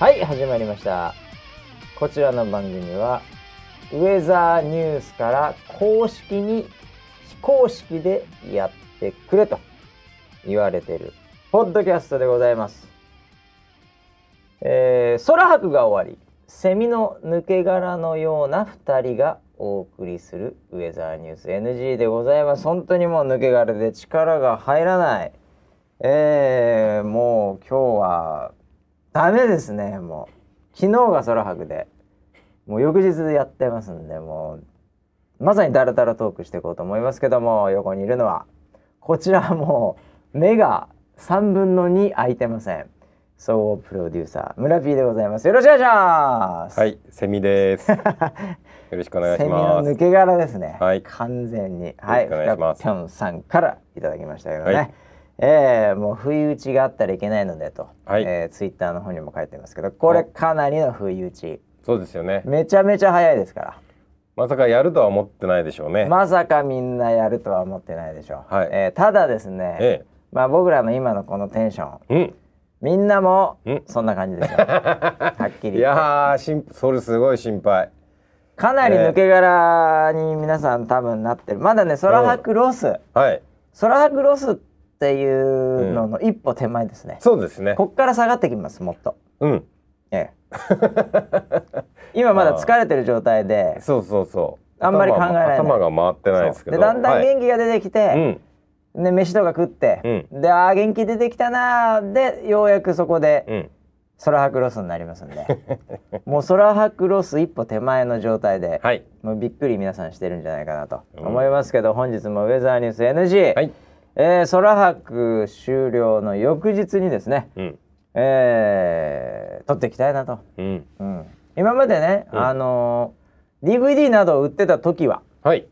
はい始まりました。こちらの番組はウェザーニュースから公式に非公式でやってくれと言われてるポッドキャストでございます、えー、空白が終わりセミの抜け殻のような2人がお送りするウェザーニュース NG でございます。本当にもう抜け殻で力が入らない。えー、もう今日はダメですねもう。昨日が空白で。もう翌日でやってますんでもう。まさにダラダラトークしていこうと思いますけども横にいるのは。こちらもう目が3分の2開いてません。総合プロデューサー村 P でございます。よろしくお願いします。はいセミです。よろしくお願いします。セミの抜け殻ですね。はい。完全に。はい。お願いします。さんからいただきましたけどね、はいえー、もう不意打ちがあったらいけないのでと、はい。えー、ツイッターの方にも書いてますけどこれかなりの不意打ち。そうですよね。めちゃめちゃ早いですから。まさかやるとは思ってないでしょうね、まさかみんなやるとは思ってないでしょう、はい。えーただですね、えまあ僕らの今のこのテンションえうん。みんなもうん。そんな感じですよ。はっきり言って。いやーしんそれすごい心配。かなり抜け殻に皆さん多分なってる。まだね空白ロス、はい。空白ロスっていうのの一歩手前ですね、そうですね。こっから下がってきますもっと。うん。ええ。今まだ 疲れてる状態でそうそうそう。あんまり考えられない頭が回ってないですけど。でだんだんはい。元気が出てきて、で飯とか食って、であー元気出てきたなーでようやくそこでうん。うん空白ロスになりますんで。もう空白ロス一歩手前の状態で、はい。もうびっくり皆さんしてるんじゃないかなと思いますけど、本日もウェザーニュース NG、はいえー空白終了の翌日にですね、うん。えー撮っていきたいなと、うん。うん、今までね、うん。あのー DVD などを売ってた時ははい。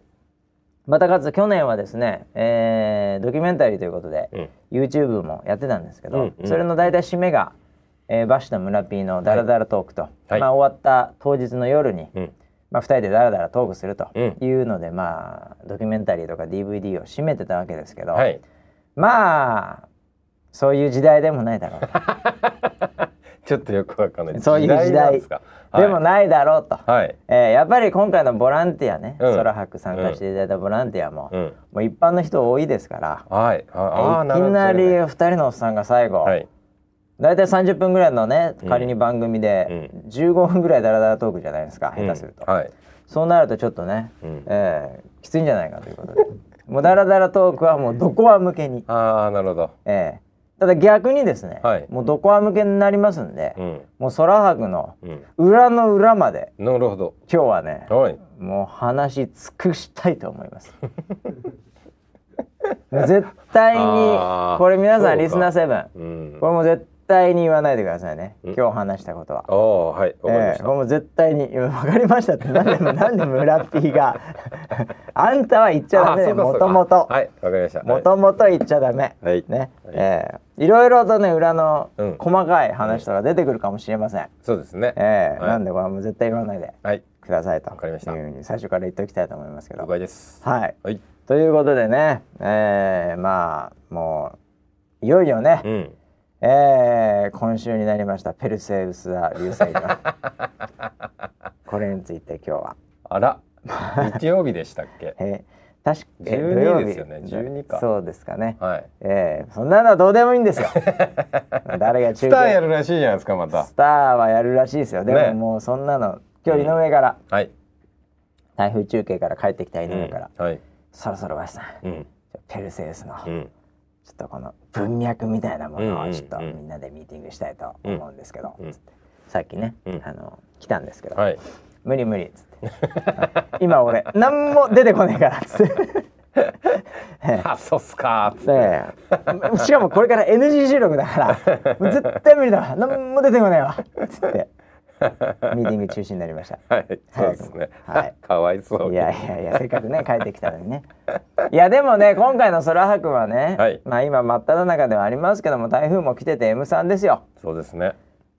またかつ去年はですね、えードキュメンタリーということで、うん。YouTube もやってたんですけど、うんうん。それの大体締めが、えー、バシと村 P のダラダラトークと、はい。まあ、終わった当日の夜に、うんまあ、2人でダラダラトークするとうん。いうので、まあドキュメンタリーとか DVD を締めてたわけですけど、はい。まあそういう時代でもないだろうと。ちょっとよくわかんない。そういう時代でもないだろうと、はい。えーやっぱり今回のボランティアね、うん。空白参加していただいたボランティアも、うん。もう一般の人多いですから。はい。ああいきなりる2人のおっさんが最後、はい大体30分ぐらいのねうん。仮に番組で15分ぐらいダラダラトークじゃないですか、下手すると、うんはい。そうなるとちょっとね、うん。えーきついんじゃないかということで。もうダラダラトークはもうどこは向けに、ああなるほど。えー。ただ逆にですね、はい。もうどこは向けになりますんで、うん。もう空白のうん。裏の裏までなるほど。今日はねはい。もう話し尽くしたいと思います。絶対にこれ皆さんか。リスナーセブン。うん。これもう絶対に言わないでくださいね、うん。今日話したことは。ああはいわかりました。ええこれもう絶対にわかりましたってなんでもなんで村 P が。あんたは言っちゃダメもともとはいわかりました。もともと言っちゃダメ、はい。ね、はい。ええ。いろいろとね裏のうん。細かい話とか出てくるかもしれません、そうですね。ええはい。なんでこれはもう絶対言わないではい。くださいと。わかりました。いうふうに最初から言っておきたいと思いますけど。了解です。はい。はい。ということでね、えー、まあもういよいよね、うんえー、今週になりました。ペルセウス座流星群。これについて今日は、あら。日曜日でしたっけ？えー、確かえ12土曜日。ですよね。12か。そうですかね、はい。えー、そんなのはどうでもいいんですよ。誰が中継スターやるらしいじゃないですかまた。スターはやるらしいですよ。でもね。もうそんなの今日井上から、はい。台風中継から帰ってきた井上から、うん。はい。そろそろわしさん。うん。ペルセウスの、うんちょっとこの文脈みたいなものをちょっとみんなでミーティングしたいと思うんですけど、さっきね、うん。あの来たんですけど、はい。無理無理っつって。今俺何も出てこねえからっつって。あそうっすかーっつって。しかもこれから NG 収録だから絶対無理だわ。何も出てこねえわっつって ミーティング中止になりました。はいそうですね。はい。かわいそう。いやいやいやせっかくね 帰ってきたのにね。いやでもね今回の空白はね、はい。まあ今真っ只中ではありますけども台風も来てて M3 ですよ。そうですね。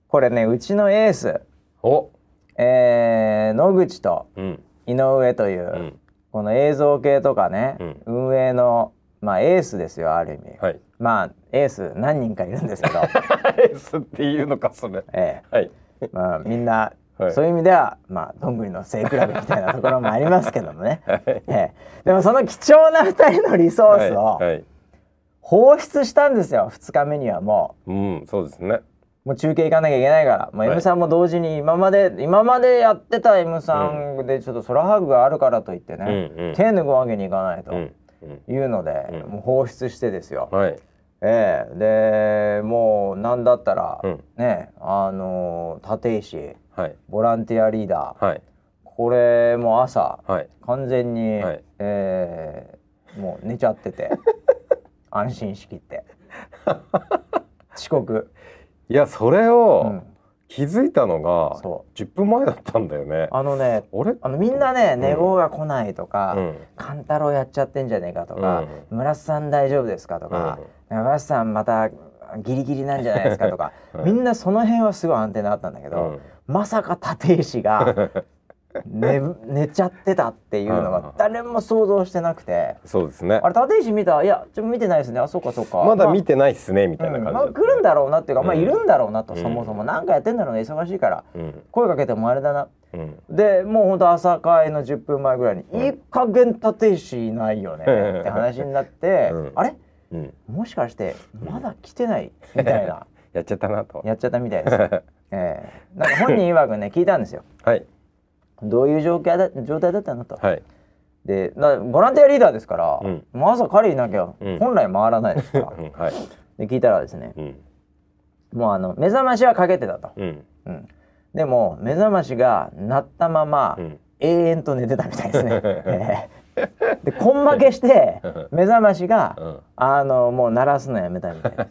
これねうちのエース、お。えー野口とうん。井上という、うん。この映像系とかね、運営のまあエースですよある意味、はい。まあエース何人かいるんですけど、エースっていうのかそれ。えはい。え まあ、みんな、はい。そういう意味ではまあどんぐりの背比べみたいなところもありますけどもね、ええ。でもその貴重な2人のリソースをはい、はい、放出したんですよ。2日目にはもう。んそうですね。うもう中継行かなきゃいけないから。もうはい M さんも同時に今まで、今までやってた M さんでちょっと空ハグがあるからといってね、うんうん。手抜くわけにいかないと。うんうん。いうので、うん。もう放出してですよ。はいええ。でもうなんだったら、うん。ねあのー立石はい。ボランティアリーダー、はい。これも朝はい。完全に、はい。えーもう寝ちゃってて。安心しきって。遅刻、いやそれうをん、気づいたのがそ10分前だったんだよね。あのね俺あのみんなねん。寝坊が来ないとか、うん。勘太郎やっちゃってんじゃねえかとか、う村瀬さん大丈夫ですかとか、村瀬さんまたギリギリなんじゃないですかとか、は いみんなその辺はすごいアンテナあったんだけど、うん。まさか立石が 寝寝ちゃってたっていうのは誰も想像してなくて。そうですね。あれ立石見た？いやちょっと見てないですね。あそうかそうか。まだ見ててないっすねみたいなうん。感じだった。まあ来るんだろうなっていうか、まあうん。いるんだろうなと、うん。そもそも。なんかやってんだろうね忙しいから。うん。声かけてもあれだな。うん。でもうほんと朝会の10分前ぐらいに「うん。いい加減立石いないよね」って話になって「うん。あれ？うん。もしかしてまだ来てない?」みたいな。やっちゃったなと。やっちゃったみたいです。ええ。なんか本人曰くね 聞いたんですよ。はい。どういう状況だ状態だったのと。はい。でなボランティアリーダーですから、うん。もう朝彼いなきゃうん。本来回らないですから。うん。はい。で聞いたらですねうん。もうあの目覚ましはかけてたと。うん。うん、でも目覚ましが鳴ったまま、うん。永遠と寝てたみたいですね。ええ で根負けして目覚ましが、うん。あのもう鳴らすのやめたみたいです。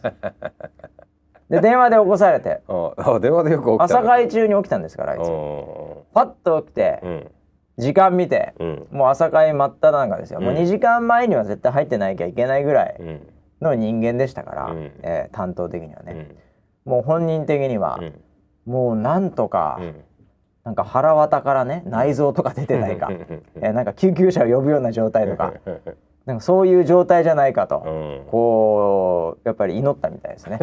で電話で起こされて。電話でよく朝会中に起きたんですからあいつ。うパッと起きて、ん。時間見て、うん。もう朝会真っ只中ですよ、もううん2時間前には絶対入ってなきゃいけないぐらいうん。の人間でしたから、うん。えー担当的にはね、うん。もう本人的には、うん。もうなんとか、うんなんか腹渡からね内臓とか出てないか、えーなんか救急車を呼ぶような状態とか。なんかそういう状態じゃないかと、うん。こうやっぱり祈ったみたいですね。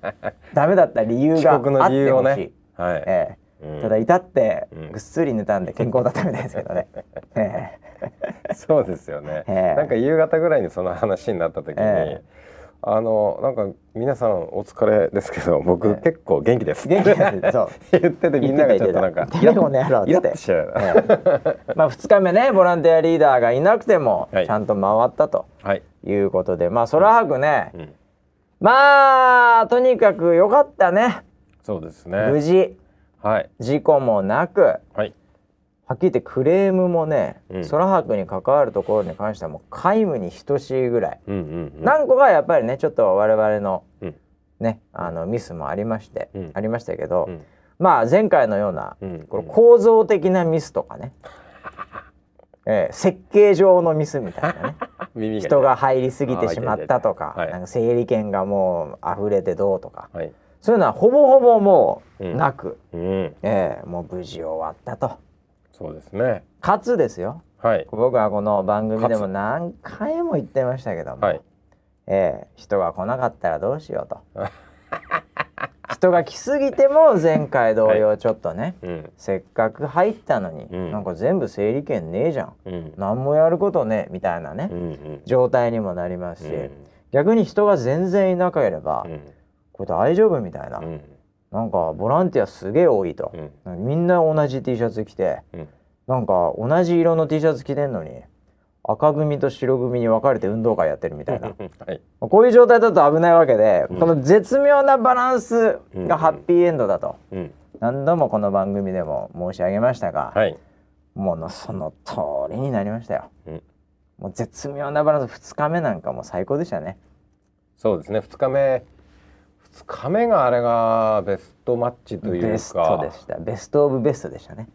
ダメだった理由があってほしい、はい。えうん。ーただ至ってうん。ぐっすり寝たんで健康だったみたいですけどね、え そうですよね。ええ。なんか夕方ぐらいにその話になった時に、ええあのなんか皆さんお疲れですけど僕、ええ結構元気です。元気です。そう。言っててみんながちょっとなんか言ってしちゃう。ええ。まあ2日目ねボランティアリーダーがいなくてもはい。ちゃんと回ったとはい。いうことで、まあ空白ね、うん、まあとにかく良かったね。そうです無ね。事。はい。事故もなく。はい。はっきり言ってクレームもね、うん。空白に関わるところに関してはもう皆無に等しいぐらい、うんうんうん。何個かやっぱりねちょっと我々のうん。ねあのミスもありまして、うん。ありましたけど、うん。まあ前回のような、うん。この構造的なミスとかね、えー設計上のミスみたいな ね。人が入りすぎてしまったとか、はい。なんか整理券がもう溢れてどうとか。はい。そういうのはほぼほぼもううん。なく、うん。えーもう無事終わったと。そうですね。かつですよ。はい。僕はこの番組でも何回も言ってましたけども、はい。えー人が来なかったらどうしようと。人が来すぎても前回同様ちょっとね、うん。せっかく入ったのに、うん。なんか全部整理券ねえじゃん。うん。何もやることねえみたいなね、うんうん。状態にもなりますし、うん。逆に人が全然いなければ、うん。これ大丈夫みたいな、うんなんかボランティアすげえ多いとう、んみんな同じ T シャツ着てうんなんか同じ色の T シャツ着てんのに赤組と白組に分かれて運動会やってるみたいな はい。こういう状態だと危ないわけで、うんこの絶妙なバランスがハッピーエンドだと、うん何度もこの番組でも申し上げましたが、はい。ものその通りになりましたよ。うんもう絶妙なバランス2日目なんかもう最高でしたね。そうですね。二日目。二日目があれがベストマッチというか。ベストでした。ベストオブベストでしたね。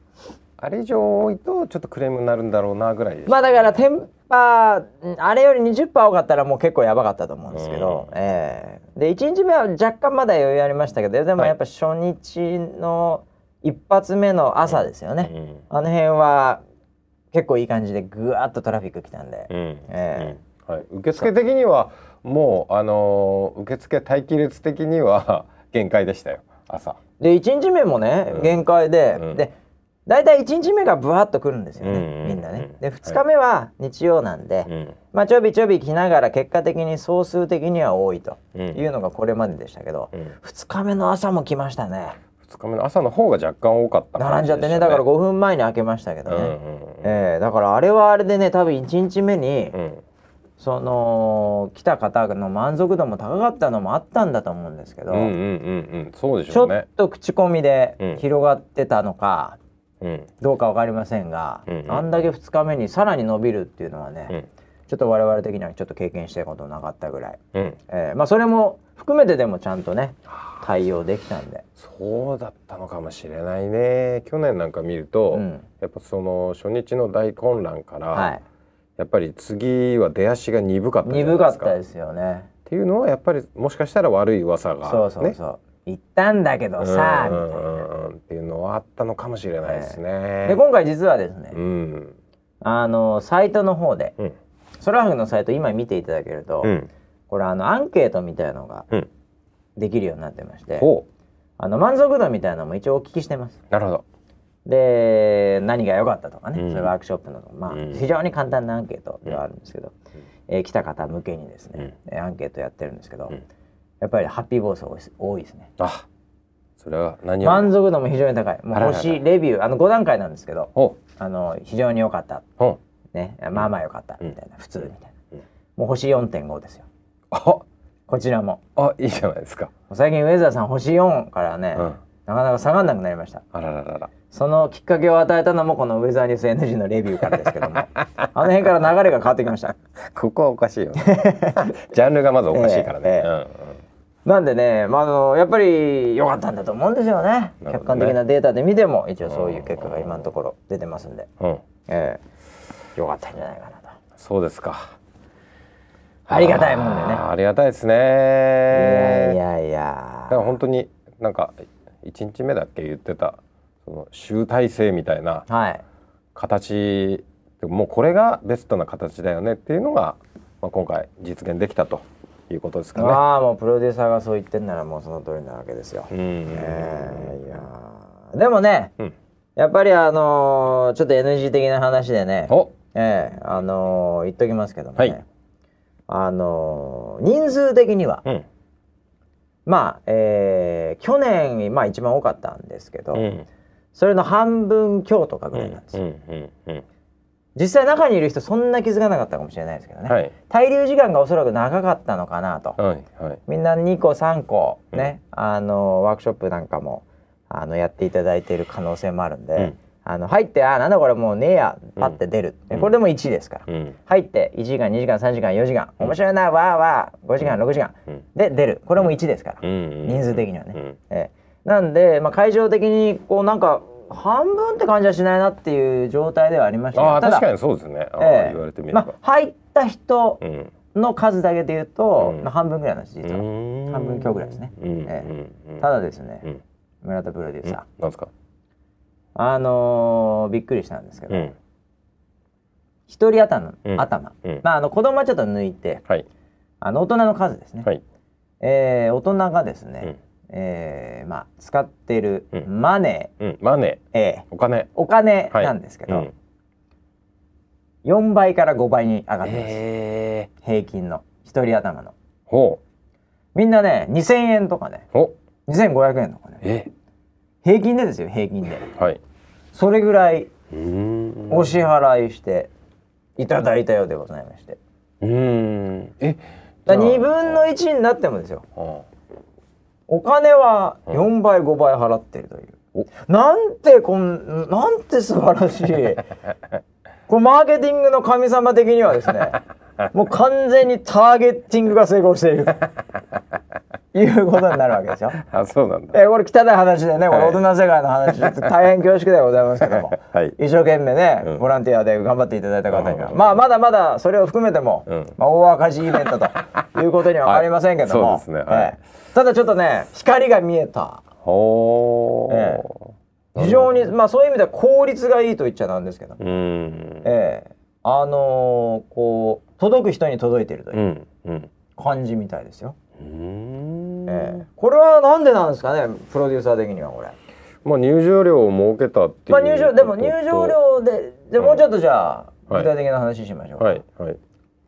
あれ以上多いとちょっとクレームになるんだろうなぐらいです。まあだからテンパあれより20%多かったらもう結構やばかったと思うんですけど、うんええで1日目は若干まだ余裕ありましたけどでもはいやっぱ初日の一発目の朝ですよね、うんあの辺は結構いい感じでぐわっとトラフィック来たんで、うん。ええはい、受付的にはもうあのー受付待機列的には限界でしたよ。朝。で1日目もね、うん。限界で、うん。で大体1日目がブワッとくるんですよね、うんうんうんみんなね。で2日目は日曜なんで、うん。まあちょびちょび来ながら結果的に総数的には多いとうん。いうのがこれまででしたけど、うん。2日目の朝も来ましたね。2日目の朝の方が若干多かった並んじゃってね。だから5分前に開けましたけどね、うんうんうんえーだからあれはあれでね多分1日目に、うんその来た方の満足度も高かったのもあったんだと思うんですけど、うんうんうんうんそうでしちょっょうね。と口コミでうん。広がってたのか、うん。どうかわかりませんが、うんうん。あんだけ2日目にさらに伸びるっていうのはね、うん。ちょっと我々的にはちょっと経験したことなかったぐらい、うん。えーまあそれも含めてでもちゃんとね対応できたんで、そうだったのかもしれないね。去年なんか見ると、うんやっぱその初日の大混乱から、はい、やっぱり次は出足が鈍かった鈍か。ったですよね。っていうのはやっぱりもしかしたら悪い噂が、ね、そうそうそう、言ったんだけどさ、うんみたいな。っていうのはあったのかもしれないですね。で今回実はですね、うんあのサイトの方でうんソラフグのサイト今見ていただけると、うんこれあのアンケートみたいのがうんできるようになってまして、ほあの満足度みたいなのも一応お聞きしてます。うなるほど。で何が良かったとかね、うん。そういうワークショップのまあ、うん。非常に簡単なアンケートではあるんですけど、えー来た方向けにですね、えーアンケートやってるんですけど、うん。やっぱりハッピーボース多いですね。あそれは何を満足度も非常に高い。もう星レビューあの5段階なんですけど、ほあの非常に良かった。ね、まあまあ良かったみたいな、普通みたいな、うん。もう星4.5ですよ。あ。こちらも。あいいじゃないですか。最近ウェザーさん星4からね、うんなかなか下がんなくなりました。あらららら。そのきっかけを与えたのもこのウェザーニュース NG のレビューからですけどもあの辺から流れが変わってきましたここはおかしいよ、ね。ジャンルがまずおかしいからね。ええええうんうんなんでね、まあ、あのやっぱり良かったんだと思うんですよねね客観的なデータで見ても一応そういう結果が今のところ出てますんで、うんええ良かったんじゃないかなとそうですか。ありがたいもんでねありがたいですね。いやいやいやだから本当になんか一日目だっけ言ってたその集大成みたいなはい。形でもうこれがベストな形だよねっていうのが、まあ、今回実現できたということですかね。ああもうプロデューサーがそう言ってんならもうその通りなわけですよ、うん。ええいやー。でもねうん。やっぱりあのーちょっと NG 的な話でねお。ええあのー言っときますけどもね、はい。あのー人数的には、うんまあ、えー去年、まあ、一番多かったんですけど、うん。それの半分強とかぐうらいなんですよ、んうんうん実際中にいる人そんな気づかなかったかもしれないですけどね、はい。滞留時間がおそらく長かったのかなと、はいはい。みんな2個3個ね、あのワークショップなんかもあのやっていただいている可能性もあるんで、うんあの入ってあなんだこれもうねえやパッて出る、うん。これでも1ですから、うん。入って1時間2時間3時間4時間。面白いなわーわー。5時間6時間。うん。で出る。これも1ですから、うん。人数的にはね、うん。ええ。なんで、まあ、会場的にこうなんか半分って感じはしないなっていう状態ではありました。ああ確かにそうですね。ええ。言われてみれば。まあ、入った人うん。の数だけで言うと、うん。まあ、半分ぐらいなんです実は、うん。半分強ぐらいですね。うん。えうん。うん。ただですね、うん。村田プロデューサー、なんですか？あのーびっくりしたんですけど、うん。一人頭、うん。頭、うん。まああの子供はちょっと抜いてはい。あの大人の数ですね、はい。えー大人がですね、うん。えーまあ使っているうん。マネ。うん。マネ。ー、え。ーーお金。お金はい。なんですけど、うん。4倍から5倍に上がってます、ええ。平均の。一人頭の。ほみんなね2000円とかね。う。お2500円とかね。え。平均でですよ平均で。はい。それぐらいお支払いしていただいたようでございまして。うーん。えだじゃあ2分の1になってもですよ。あお金はうん。4倍5倍払ってるという。お。なんてこんなんて素晴らしい。これマーケティングの神様的にはですねもう完全にターゲッティングが成功している。ということになるわけですよ。あそうなんだ。えーこれ汚い話でね、こい大人の世界の話ちょっと大変恐縮ではございますけども、はい。一生懸命ね、うん。ボランティアで頑張っていただいた方には、うん。まあまだまだそれを含めても、うん。まあ大赤字イベントということには分かりませんけども、はい。そうですね。はい。えーただちょっとね光が見えた。ほえー非常にまあそういう意味では効率がいいと言っちゃなんですけど、うーん。ええ。あのーこう届く人に届いてるという感じみたいですよ。うーんええ。これはなんでなんですかねプロデューサー的にはこれ。まあ入場料を設けたっていうまあ入場でも入場料でじゃあもうちょっとじゃあはい。具体的な話しましょうか。はいはい。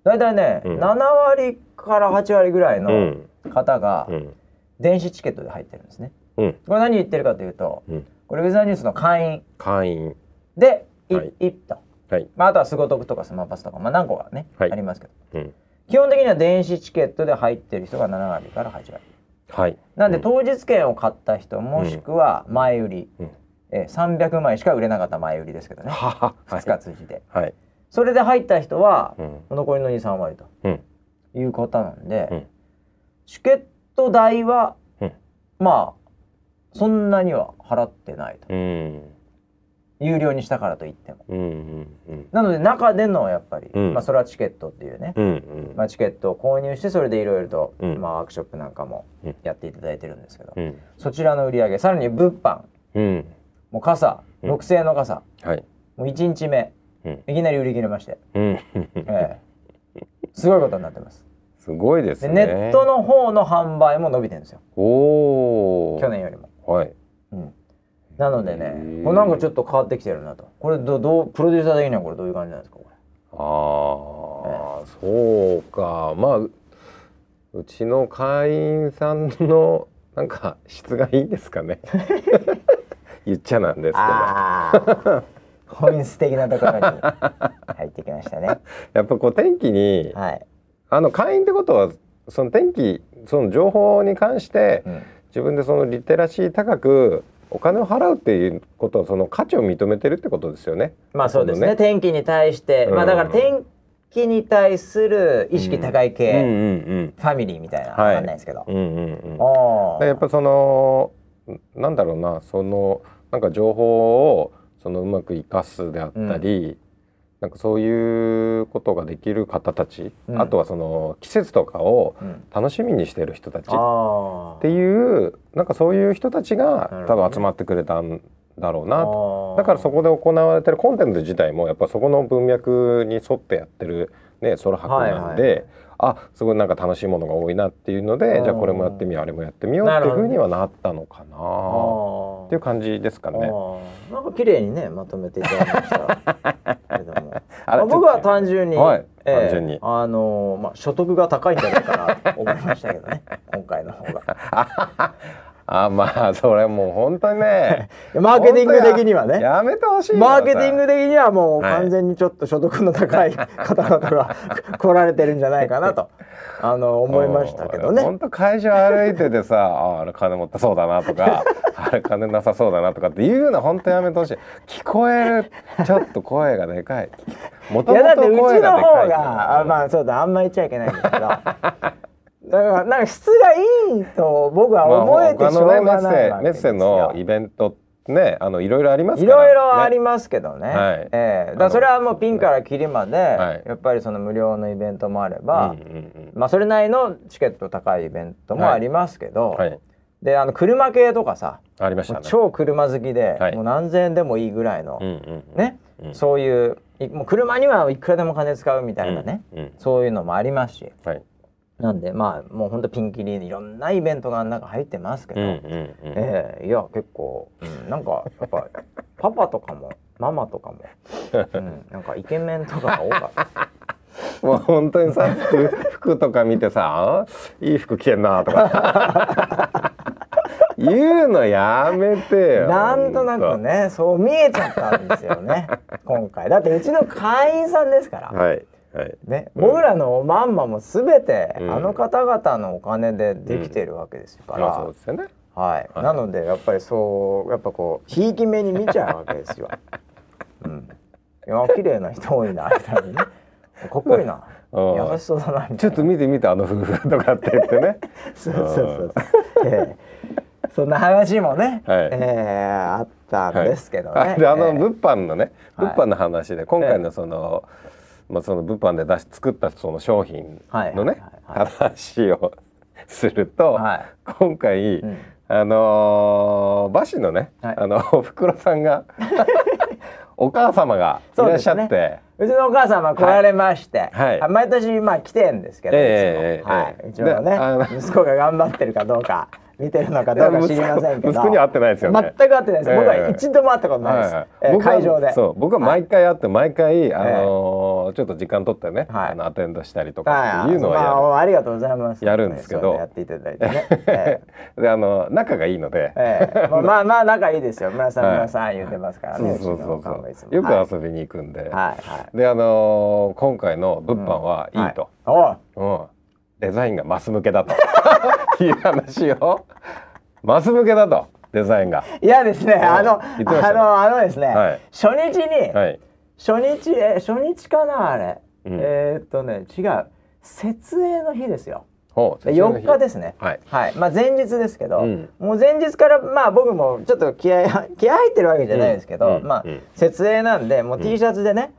大体ね、うん。7割から8割ぐらいうのん。方がうん。電子チケットで入ってるんですね。うん。これ何言ってるかというと、うん。これウェザーニュースの会員。会員。でい。はい一と、はい。まあ、あとはスゴトクとかスマパスとか、まあ、何個かね、はい。ありますけど。うん。基本的には電子チケットで入ってる人が7割から8割はい。なんでうん。当日券を買った人もしくは前売り、うん。えー300枚しか売れなかった前売りですけどね。はは。2日通じて、はい。それで入った人はうん。残りの23割と。うん。いうことなんで、うん。チケット代は、うん。まあそんなには払ってないと。うん有料にしたからといっても。うんうんうん。なので中でのやっぱり、うん。まあそれはチケットっていうね、うんうん。まあ、チケットを購入してそれでいろいろと、うん。まあ、ワークショップなんかもうん。やっていただいてるんですけど、うん。そちらの売り上げさらに物販。うん。もう傘。うん。6製の傘、はい。もう1日目。うん。いきなり売り切れまして、うん。ええ。すごいことになってます。すごいですでねネットの方の販売も伸びてるんですよ。おお去年よりも、はい。うん、なのでねこれなんかちょっと変わってきてるなと。これどどうプロデューサー的にはこれどういう感じなんですかこれ。ああ、そうか。まあううちの会員さんのなんか質がいいですかね。言っちゃなんですけど。本質的なところに入ってきましたね。やっぱこう天気にはい、あの会員ってことはその天気その情報に関してうん。自分でそのリテラシー高くお金を払うっていうことはその価値を認めてるってことですよね。まあそうですね。の天気に対して、まあだからうん天気に対する意識高いうん系、うん。ファミリーみたいな、はい。わかんないですけど、うんうんうん。やっぱそのなんだろうなそのなんか情報をそのうまく生かすであったり、なんかそういうことができる方たち、うん。あとはその季節とかをうん。楽しみにしてる人たちっあていうなんかそういう人たちなが多分集まってくれたんだろうな。と。あだからそこで行われてるコンテンツ自体もやっぱそこの文脈に沿ってやってるねソロ博なんで、はいはいあすごいなんか楽しいものが多いなっていうのでうん。じゃあこれもやってみようあれもやってみようっていうふうにはなったのかな。あっていう感じですかね。あなんか綺麗にねまとめていただきました。けども。あ僕は単純に、はいええ単純に。あのまあ所得が高いんじゃないかなと思いましたけどね。今回の方が あまあそれもう本当にね。マーケティング的にはね。ややめてほしいよマーケティング的にはもうはい。完全にちょっと所得の高い 方々が 来られてるんじゃないかなと。あの思いましたけどね。本当会場歩いててさああれ金持ってそうだなとかあれ金なさそうだなとかっていうの本当やめてほしい。聞こえるちょっと声がでかい。もといもとやだってうちの声がでか方いがあまあそうだあんま言っちゃいけないんですけどだからなんか質がいいと僕はまあ思えてしょうがないわけですよ。メッセのイベントねあのいろいろありますいから、ね、ろいろありますけどね。はい。ええ。だそれはもうピンからキリまで、はい。やっぱりその無料のイベントもあれば、うんうんうん。まあそれなりのチケット高いイベントもありますけど、はい。であの車系とかさ、ありましたね。超車好きで、はい。もう何千円でもいいぐらいの、うんうんうんね、うん。そういういもう車にはいくらでも金使うみたいなね、うんうん。そういうのもありますし。はいなんでまあもうほんとピンキリいろんなイベントが中入ってますけど、うんうんうん。ええいや結構、うん、なんかやっぱパパとかもママとかも、うん、なんかイケメンとかが多かった。もう本当にさ服服とか見てさあいい服着てんなとか。言うのやめてよなんとなくねそう見えちゃったんですよね今回。だってうちの会員さんですから、はいはい。ね、僕らのおまんまも全て、うん。あの方々のお金でできてるわけですから、まあそうですよね。はい、はい。なのでやっぱりそうやっぱこうひいき目に見ちゃうわけですよ。うん、いや綺麗な人多いなみたいにね。かっこいいな。うん。優しそうだなみたいな。ちょっと見て見てあの夫婦とかって言ってね。そうそうそうそう、ええ。そんな話もね、はい。ええあったんですけどね。あであのええ。物販のねはい。物販の話で今回のその、まあその物販で出し作ったその商品のね話をすると、はい。今回、うん。あのー、バシのね、はい。あの おふくろさんが お母様がいらっしゃって、そうね。うちのお母さんは来られまして、はい。あ毎年まあ来てんですけど、ええいつも。はい、ええ。うちのね息子が頑張ってるかどうか見てるのかどうか知りませんけど。息子には会ってないですよね。全く会ってないです、僕はえ。え一度も会ったことないです、えー会場で。そう僕は毎回会って毎回、あのーちょっと時間取ってね、はい。あのアテンドしたりとはいかっていうのはやる、まあ、ありがとうございます。やるんですけど。やっていただいてね、ええ。であの仲がいいので、ええ。まあまあまあ仲いいですよ。村さんはい。村さん言ってますからね、そうそうそうよく遊びに行くんで、はいはい。であのー今回の物販はいいと、うん、デザインがマス向けだと いう話をマス向けだとデザインが。いやですね、あの、ね。あの、あのですね、はい。初日に、はい。初日、え、初日かな、あれ。うん。えーっとね、違う。設営の日ですよ。ほう4日。ですね。はい。はい、まあ、前日ですけど、うん。もう前日から、まあ、僕もちょっと気合い、気合い入ってるわけじゃないですけど、うん。うん。まあうん、設営なんで、もう T シャツでね、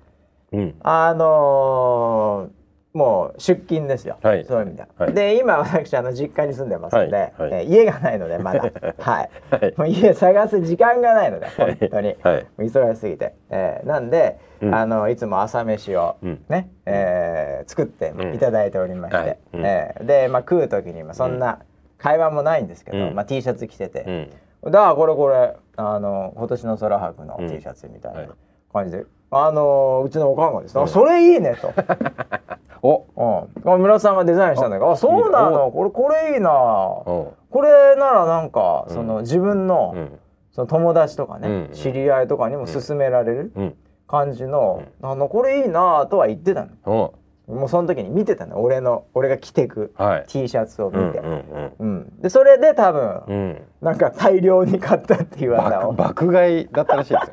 うん。あのーもう出勤ですよ、はい。そういう意味では、はい。で今私あの実家に住んでますので、はい。はい。えー家がないのでまだ。はい、はい。もう家探す時間がないので本当に、はい。忙しすぎて、えーなんで、うん。あのいつも朝飯をうん。ね、えー作っていただいておりまして、はい。うん。えーで、まあ、食う時にまあそんな会話もないんですけど、うん。まあ、T シャツ着てて、うん。だからこれこれあの今年の空白のうん。T シャツみたいはい。な感じで、あのうちのおかんがですね、それいいねと。おうん、あ村田さんがデザインしたんだけどあそうなのこれこれいいな。おこれならなんか、うん。その自分の,、うん。その友達とかね、うん知り合いとかにも勧められるうん。感じの、あのこれいいなとは言ってたのおもうその時に見てたの俺の俺が着てくはい。T シャツを見て、うんうんうん。でそれで多分、うん。うんなんか大量に買ったっていう技を。爆爆買いだったらしいです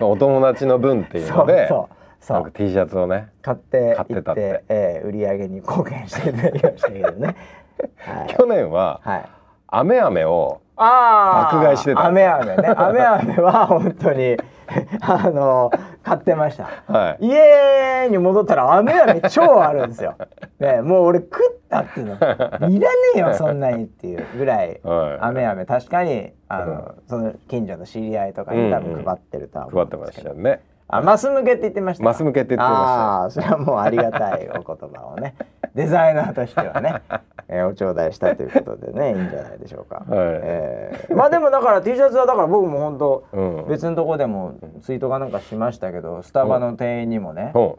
よ。お友達の分っていうので。そうそうなんか T シャツをね買って買ってたて。ってえー売り上げに貢献していただきましたけどね。はい。去年ははい。雨雨を爆買いしてた雨雨ね。雨雨は本当に あの買ってました。はい。家に戻ったら雨雨超あるんですよ。ねもう俺食ったっていうの。いらねえよそんなにっていうぐらいはい。雨雨。確かにあの、その近所の知り合いとかに多分配ってるとは思配ってまうんですけど、したよねあマス向けって言ってました。かマス向けって言ってました。ああーそれはもうありがたいお言葉をね。デザイナーとしてはね、えーお頂戴したということでね いいんじゃないでしょうか、えーまあでもだから T シャツはだから僕も本当、うん。別のとこでもツイートかなんかしましたけどスタバの店員にもね「ほ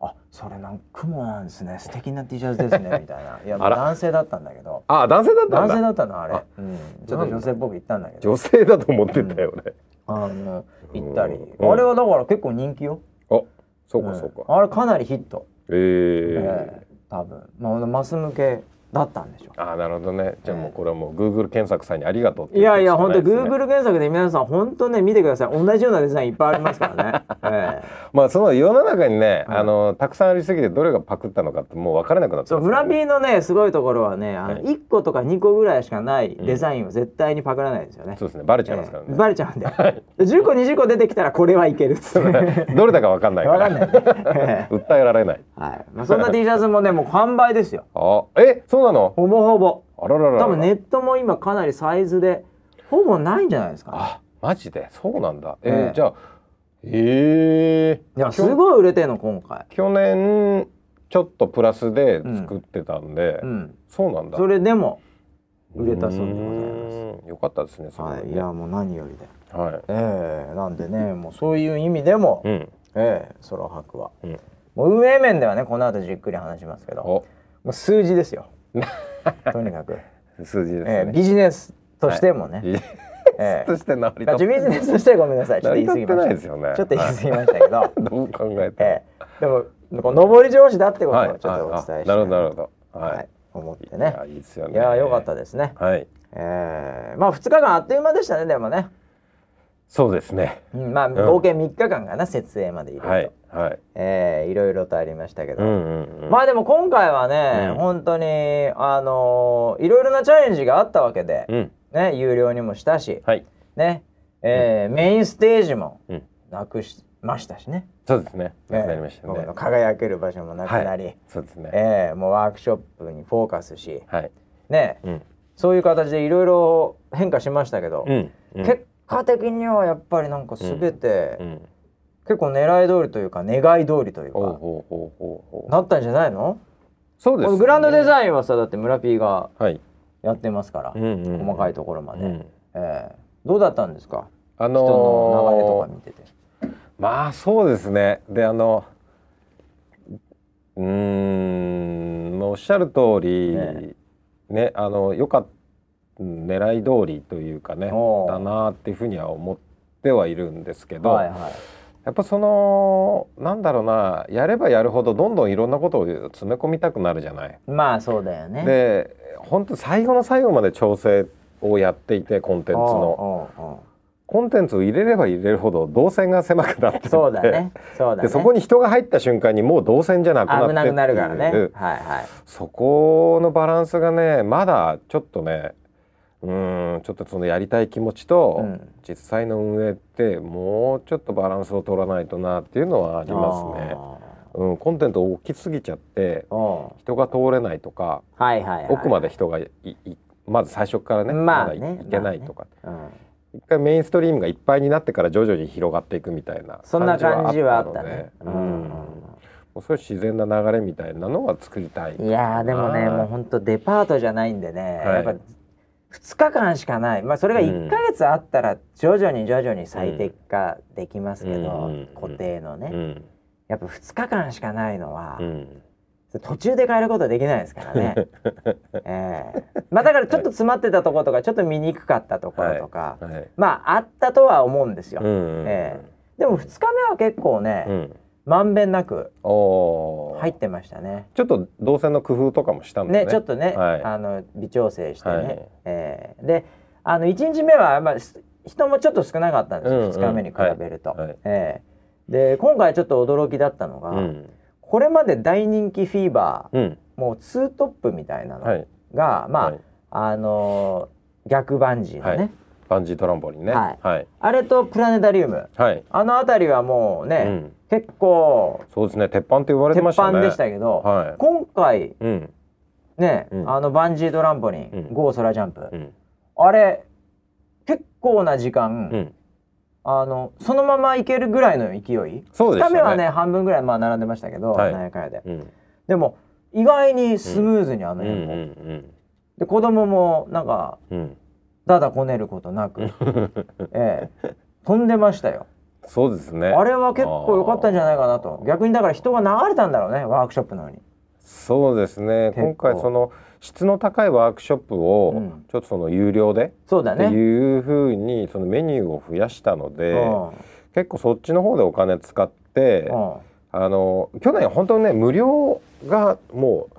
あそれなんか雲なんですね。素敵な T シャツですね」みたいな「いや男性だったんだけど。あ男性だったんだ。男性だったのあれ。あうん、ちょっと女性っぽく言ったんだけど。女性だと思ってたよね、あの行ったり、うん。あれはだから結構人気よ。あそうかそうか、ん。あれかなりヒット、えー。ええ多分、まあ、マス向けだったんでしょあなるほどね。じゃあもうこれはもう Google 検索さんにありがとうっていやいやいですね。Google 検索で皆さん本当ね見てください。同じようなデザインいっぱいありますからね、ええ。まあその世の中にね、はいあのたくさんありすぎてどれがパクったのかってもう分からなくなってますからね。村 P のねすごいところはねあのはい。1個とか2個ぐらいしかないデザインを絶対にパクらないですよね、そうですね。バレちゃいますからね、ええバレちゃうんで、10個20個出てきたらこれはいけるっつってどれだか分かんないかわからんない、ええ。訴えられない。はい。まあ、そんな T シャツもねもう完売ですよ。あえそうなの？ほぼほぼ。あらららら多分ネットも今かなりサイズでほぼないんじゃないですか、ね、あマジで？そうなんだ。えーええ。じゃあええいやすごい売れてんの今回。去年ちょっとプラスで作ってたんで、うん。そうなんだ。それでも売れたそうでございます。すよかったですねそれははい、ねいやもう何よりで。はい。ええなんでねもうそういう意味でも、うん。ええ空白は、うん。もう運営面ではねこの後じっくり話しますけどもおう数字ですよ とにかく、数字ですええね、ビジネスとしてもね、ビジええとして成りビジネスとしてはごめんなさい。ちょっと言い過ぎま成したね。ちょっと言い過ぎましたけど、どう考えてええ。でも上り調子だってことはいをちょっとお伝えしたいあなるほどなるほど。はい、はい。思っていねやいいですよね。いや良かったですね、はい。えー、まあ2日間あっという間でしたねでもね、そうですね。うん、まあ合計3日間かな、設営までいろいろ、はいはい。えーいろいろとありましたけど、うんうんうん。まあでも今回はね、うん。本当にあのーいろいろなチャレンジがあったわけで、うん。ね有料にもしたし、はい。ね、えーメインステージもうん。なくしましたしね。そうですね。えーなくなりましたね。僕の輝ける場所もなくなり、そうですね。えーもうワークショップにフォーカスしはい。ねうん。そういう形でいろいろ変化しましたけど、うん。うん。結果的にはやっぱりなんか全て、うん結構狙い通りというか願い通りというか。なったんじゃないの？そうです、ね、グランドデザインはさだって村 P がはい、やってますから、うんうんうん。細かいところまで、うん。ええ。どうだったんですか、あ人の流れとのか見てて。まあそうですね。であのうーんまあおっしゃる通り、えねあのよかった狙い通りというかねだなっていうふうには思ってはいるんですけど、はいはいやっぱそのなんだろうなやればやるほどどんどんいろんなことを詰め込みたくなるじゃない？まあそうだよね。で本当最後の最後まで調整をやっていてコンテンツの。コンテンツを入れれば入れるほど動線が狭くなってそうだね。そうだね。でそこに人が入った瞬間にもう動線じゃなくなって危なくなるからね。はいはい。そこのバランスがねまだちょっとねうーんちょっとそのやりたい気持ちと、うん。実際の運営ってもうちょっとバランスを取らないとなっていうのはありますね。あうん、コンテンツ大きすぎちゃって人が通れないとか、はいはいはい。奥まで人がいいまず最初からね,、まあだいねいけないとか、うん一回メインストリームがいっぱいになってから徐々に広がっていくみたいなそんな感じはあったのでね。うんもうそういう自然な流れみたいなのは作りたいいやーでもねなもう本当デパートじゃないん。でね、はいやっぱ2日間しかない。まあそれが1ヶ月あったら徐々に徐々に最適化できますけど、うん。固定のね、うん。やっぱ2日間しかないのは、うん。途中で変えることできないですからね。ええ。まあだからちょっと詰まってたところとかちょっと見にくかったところとか、はい。まああったとは思うんですよ。うん。ええ。でも2日目は結構ね、うんまんべんなく入ってましたね。ちょっと動線の工夫とかもしたんでね。ねちょっとね、はい。あの微調整してね。はい。ええであの1日目はまあす人もちょっと少なかったんですよ、うんうん。2日目に比べると。はい。はい。ええで今回ちょっと驚きだったのが、うん。これまで大人気フィーバー、うん。もうツートップみたいなのはい。が、まあ、はい。あのー逆バンジーのね、はい。バンジートランポリンね。はい。はい。あれとプラネタリウム。はい。あの辺りはもうね、うん結構。そうですね鉄板って言われて鉄ましたね。板でしたけど、はい。今回うん。ね、うん。あのバンジートランポリン、うん。ゴーソラジャンプ、うん。あれ結構な時間、うん。あのそのままいけるぐらいの勢い？そうでね。2日目はね半分ぐらいまあ並んでましたけど、はい。なんやかんやで。うん。でも意外にスムーズにあのうんう辺も、んで子供もなんかうん。だだこねることなく、ええ、飛んでましたよ。そうですね。あれは結構良かったんじゃないかなと。逆にだから人が流れたんだろうね、ワークショップのように。そうですね。今回その質の高いワークショップをうん。ちょっとその有料でってそうだね。いうふうにそのメニューを増やしたのでうん。結構そっちの方でお金使ってうん。あの去年本当にね無料がもう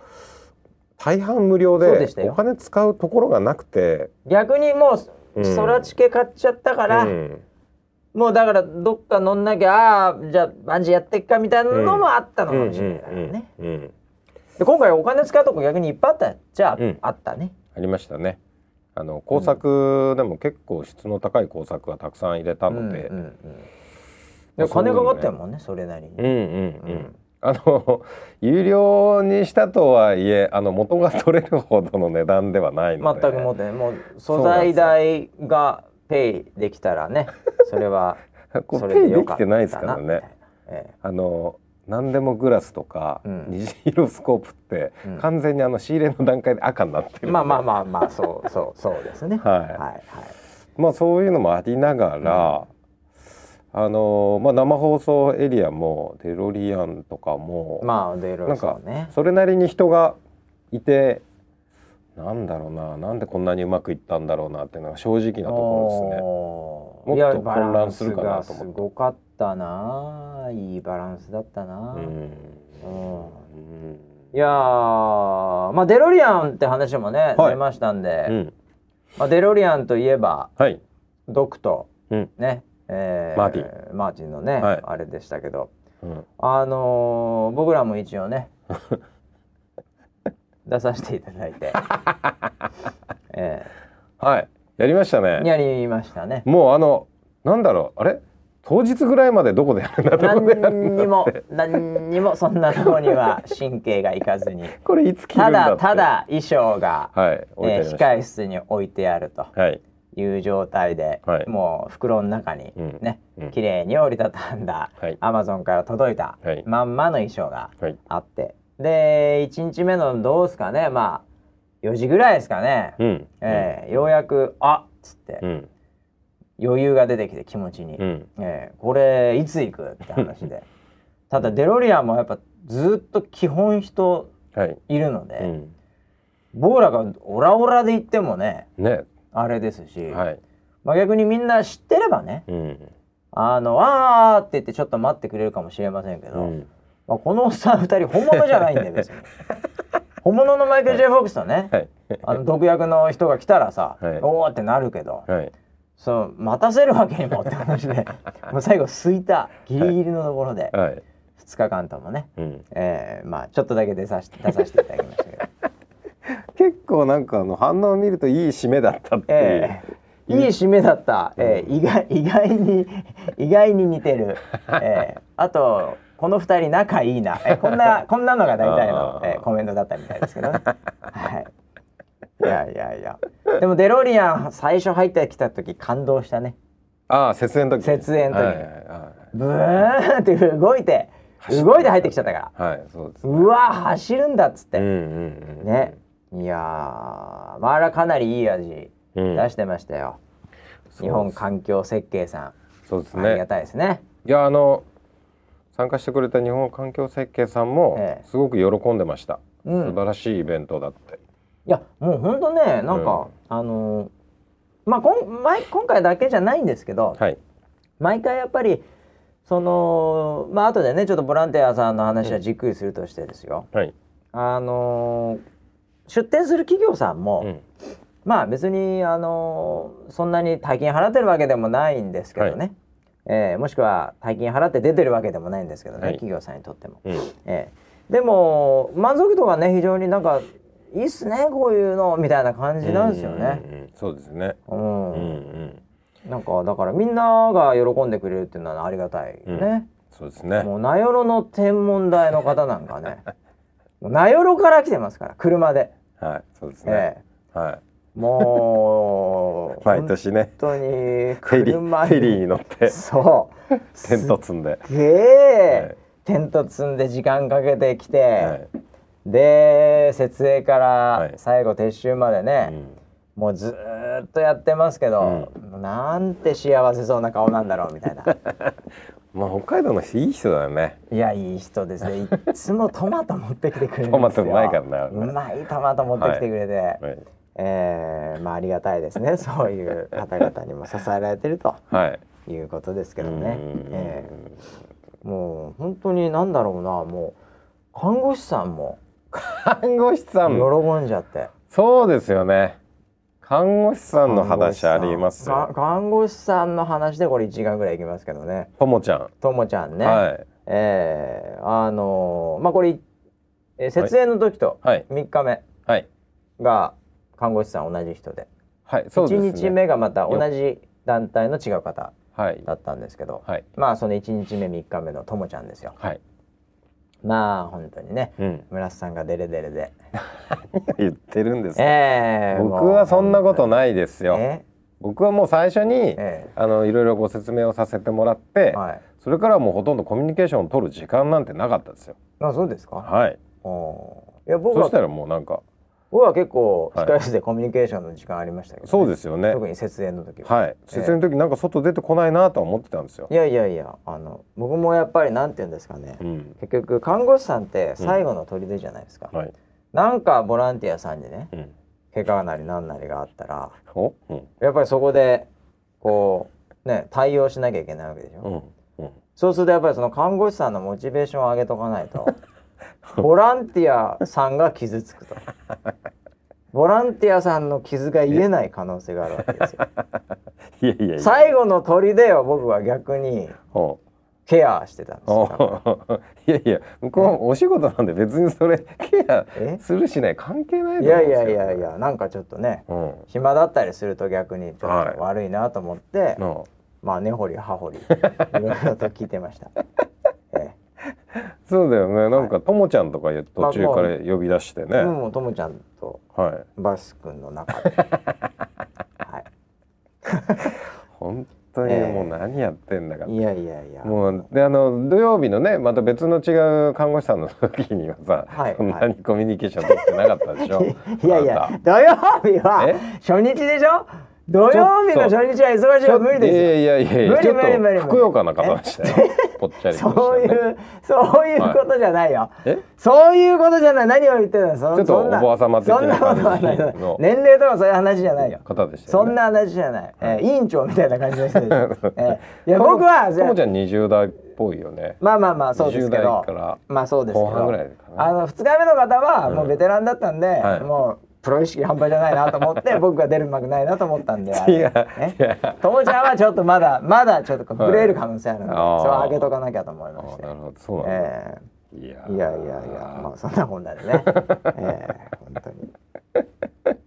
大半無料でお金使うところがなくて。逆にもううん。空チケ買っちゃったから、うんもうだからどっか乗んなきゃあじゃあバンジーやってっかみたいなのもあったのかもしれないからね。で今回お金使うとこ逆にいっぱいあったじゃあ、うんあったね。ありましたね。あの工作でも結構質の高い工作がたくさん入れたので、で金かかってるもんねそれなりに。うんうんうん。あの有料にしたとはいえあの元が取れるほどの値段ではないので。全く持ってもう素材代がペイできたらねそれは こそれでよかったてないですからね。えあの何でもグラスとか、うん虹色スコープって、うん完全にあの仕入れの段階で赤になってるえまあまあまあまあそうそうそうですね。はいはいはい。まあそういうのもありながら、あのまあ生放送エリアもデロリアンとかも、まあでなんかそうね。それなりに人がいてなんだろうななんでこんなにうまくいったんだろうなっていうのが正直なところですね。もっといや混乱するかなと思ってすごかったな。いいバランスだったな。うんいやーまあデロリアンって話もね、はい。出ましたんで、うん。まあデロリアンといえばはい、ドクとうん。ね、えーマーティマーティンのね、はい。あれでしたけど。うん、あのー僕らも一応ね 出させていただいて、え。はいやりましたーね。やりましたね。もうあのなんだろうあれ？当日ぐらいまでどこでやるんだ何にも何にもそんなところには神経がいかずに。これいつ着るたんだって。だただ衣装が、はいえー控え室に置いてあると、はい。いう状態で、はい。もう袋の中にうん。ね、うん。綺麗に折りたたんだ、はい。アマゾンから届いた、はい。まんまの衣装がはい。あって。で1日目のどうですかね。まあ4時ぐらいですかね、うん。えーようやく「あっ」つって、うん。余裕が出てきて気持ちに、うん。えーこれいつ行くって話で。ただデロリアンもやっぱずっと基本人はい。いるので、うん。僕らがオラオラで行ってもねね。あれですし、はい。まあ、逆にみんな知ってればねうん。あのあーって言ってちょっと待ってくれるかもしれませんけど、うん。まあ、このおっさん2人本物じゃないんで別に 本物のマイケル・ジェイ・フォックスとね、はい。あの毒薬の人が来たらさ、はい。おーってなるけど、はい。そう待たせるわけにもって話で もう最後空いたギリギリのところではい。2日間ともね、うん。えーまあちょっとだけ出さし出させていただきましたけど、結構なんかあの反応を見るといい締めだったっていう。えーいい締めだった、えー意外意外に意外に似てる、えーあとこの2人仲いいな、えーこんな こんなのが大体のえー。コメントだったみたいですけどね。はい。いやいやいや。でもデロリアン最初入ってきた時感動したね。ああ節電の時節電の時。はいはいはいブーンって動いて動いて入ってきちゃったから。はいそうですうわ走るんだっつって、うんうんうんね。いやーまああれはかなりいい味うん。出してましたよ、そう日本環境設計さそうですん、ありがねたいですね。いやあの参加してくれた日本環境設計さんもええ。すごく喜んでました、うん。素晴らしいイベントだって。いやもうほんとねなんか、あのーまあこん前今回だけじゃないんですけど、はい。毎回やっぱりそのまあ後でねちょっとボランティアさんの話はじっくりするとしてですよ、はい。あのー出店する企業さんも、うん。まあ別にあのーそんなに大金払ってるわけでもないんですけどね、はいえーもしくは大金払って出てるわけでもないんですけどね、はい。企業さんにとっても。うん。えーでも満足度がね非常になんかいいっすねこういうのみたいな感じなんですよね。うんうんうんそうですね。うん。うんうん。なんかだからみんなが喜んでくれるっていうのはありがたいよね。そうですね。もう名寄の天文台の方なんかね。名寄から来てますから車で。はいそうですね、えはい。えもう毎年ね。本当に車フェリーに乗ってそう。テント積んで、すげえ、はい。テント積んで時間かけてきて、はい。で設営かはい。ら最後撤収までね、うん。もうずーっとやってますけど、もうなんて幸せそうな顔なんだろうみたいな。まあ北海道の人いい人だよね。いやいい人ですね。いっつもトマト持ってきてくれる トマトうまいからな。うまいトマト持ってきてくれて、はいえーまあありがたいですね。そういう方々にも支えられてると。はい。いうことですけどね。うん、えーもう本当になんだろうな。もう看護師さんも。看護師さん。喜んじゃって。そうですよね。看護師さんの話あります看護師さん。の話でこれ1時間ぐらいいきますけどね。ともちゃん、ともちゃんね、はい。えーあのーまあこれ、えー設営の時とはい。3日目はい。が看護師さん同じ人で。はいそうですね。1日目がまた同じ団体の違う方はい。だったんですけど、はい。まあその1日目3日目のともちゃんですよ。はい。まあ本当にねうん。村瀬さんがデレデレで、言ってるんですよえー僕はそんなこといないですよ。え僕はもう最初に、えあのいろいろご説明をさせてもらって、はい。それからはもうほとんどコミュニケーションを取る時間なんてなかったですよ。あそうですか、はい。おー。いや僕はそしたらもうなんか僕は結構はい。控え室でコミュニケーションの時間ありましたけどね、そうですよね。特に設営の時は、はい。設営の時なんか外出てこないなとは思ってたんですよ。いやいやいやあの僕もやっぱりなんて言うんですかね、うん。結局看護師さんって最後の砦じゃないですか、はい。なんかボランティアさんにねうん。怪我なりなんなりがあったらお？うん。やっぱりそこでこうね対応しなきゃいけないわけでしょ、うん。うん。そうするとやっぱりその看護師さんのモチベーションを上げとかないと ボランティアさんが傷つくと。ボランティアさんの傷が癒えない可能性があるわけですよ。いやいやいや。最後の砦を僕は逆におケアしてたんですよ。いやいや向こうお仕事なんで別にそれケアえ？するしない関係ないいと思うんですよ。やいやいやいや。なんかちょっとねうん。暇だったりすると逆にちょはい。っと悪いなと思って、のまあ根掘り葉掘りいろいろと聞いてました。え そうだよね。なんかともちゃんとか途中から呼び出してね、え、もうともちゃんとはい。バス君の中で、はい、本当にもう何やってんだか、いやいやいや。もうであの土曜日のねまた別の違う看護師さんの時にはさ、はいそんなにコミュニケーション取ってなかったでしょ？いやいや土曜日はえ？初日でしょ？土曜日の初日は忙しいたから無理ですよ。いやいやいや無理無理無理ふくよかな方でしたよぽっちゃりね、そういうそういうことじゃないよ、え？そういうことじゃない。何を言ってるの？そちょっとそんなおばあ様そんなことは年齢とかそういう話じゃないよ。方でしたよね。そんな話じゃない、えー委員長みたいな感じの人で。しょ、えーいや僕はともちゃん20代っぽいよね。まあまあまあそうですけ20ど代からまあそうですけど。後半ぐらいかな。あの2日目の方はもうベテランだったんで、はい。もうプロ意識半端じゃないなと思って 僕が出る幕ないなと思ったんで違うね。いや。ともちゃんはちょっとまだまだちょっとブレる可能性あるんで、それを上げとかなきゃと思いまして。あなるほどそうなんだ、えいやー。いやいやいやまあそんなこんなでね、えー本当に。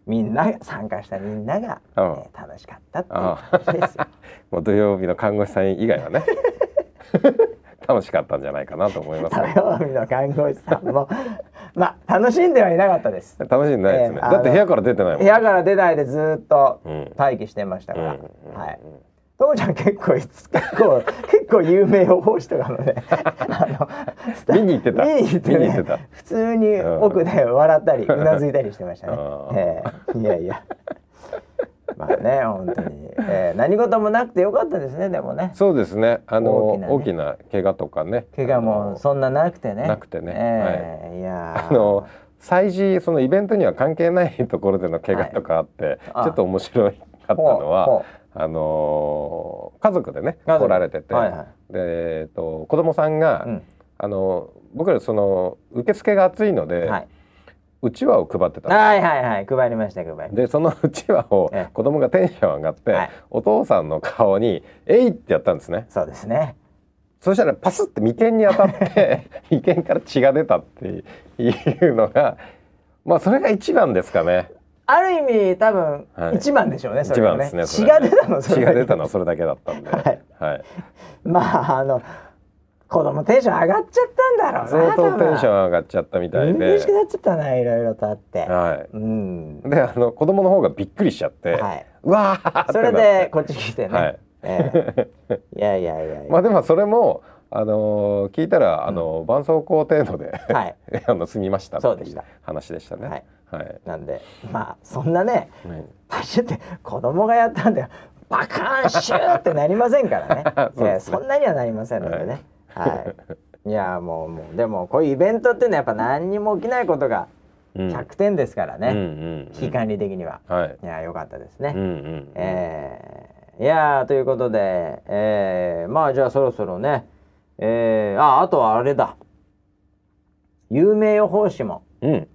みんな参加したみんなが、え楽しかったっていう話ですよ。もう土曜日の看護師さん以外はね楽しかったんじゃないかなと思います土ね。曜日の看護師さんもまあ楽しんではいなかったです。楽しんでないですね、えーだって部屋から出てないもん部屋から出ないでずーっとうん待機してましたから、うん。うん。はい。ともちゃん結構結構 結構有名予報士とかのね。あの見に行ってた。見に行って,、ね、ってた。普通に奥で笑ったりうなずいたりしてましたね。ええ。いやいやまあね本当に、えー何事もなくてよかったですねでもね。そうですね。あの大大ききなね。な怪我とかね。怪我もそんななくてね。なくてね。ええい。やー。あの催事そのイベントには関係ないところでの怪我とかあって、あちょっと面白かったのはあの家族でね来られてて、はいはい。でえっと子供さんが、うん。あの僕らその受付が暑いので、はいうちわを配ってたはいはいはい配りました配りました。でそのうちわをええ。子供がテンション上がって、はい。お父さんの顔に「えい!」ってやったんですね。そうですね。そしたらパスって眉間に当たって 眉間から血が出たっていうのがまあそれが一番ですかね。ある意味多分はい。一番でしょうね、そ一れがね。番ですねそ血が出たのそれ血が出たのはそれだけだったんで、はい。はい、まああの子供テンション上がっちゃったんだろうな相当テンションン上がっちゃったみたいで。嬉しくなっちゃったないろいろとあって、はうん。い、であの子供の方がびっくりしちゃって、はい。うわーそれでこっち来てね、はい。ええ。いやいやいやいや、まあでもそれもあのー聞いたらあのー絆創膏程度で、はい。あの済みましたっていうそうでした。話でしたね。はい。はい。なんでまあそんなねはいパシュって子供がやったんでバカーンシューってなりませんからね。ね。ええそんなにはなりませんのでねはい、い、やもうもうでもこういうイベントっていうのはやっぱ何にも起きないことがうん100点ですからね、うんうん危機管理的には、はい。いや良かったですね、うんうん。えーいやーということで、えーまあじゃあそろそろね、えーああとはあれだ有名予報士もうん。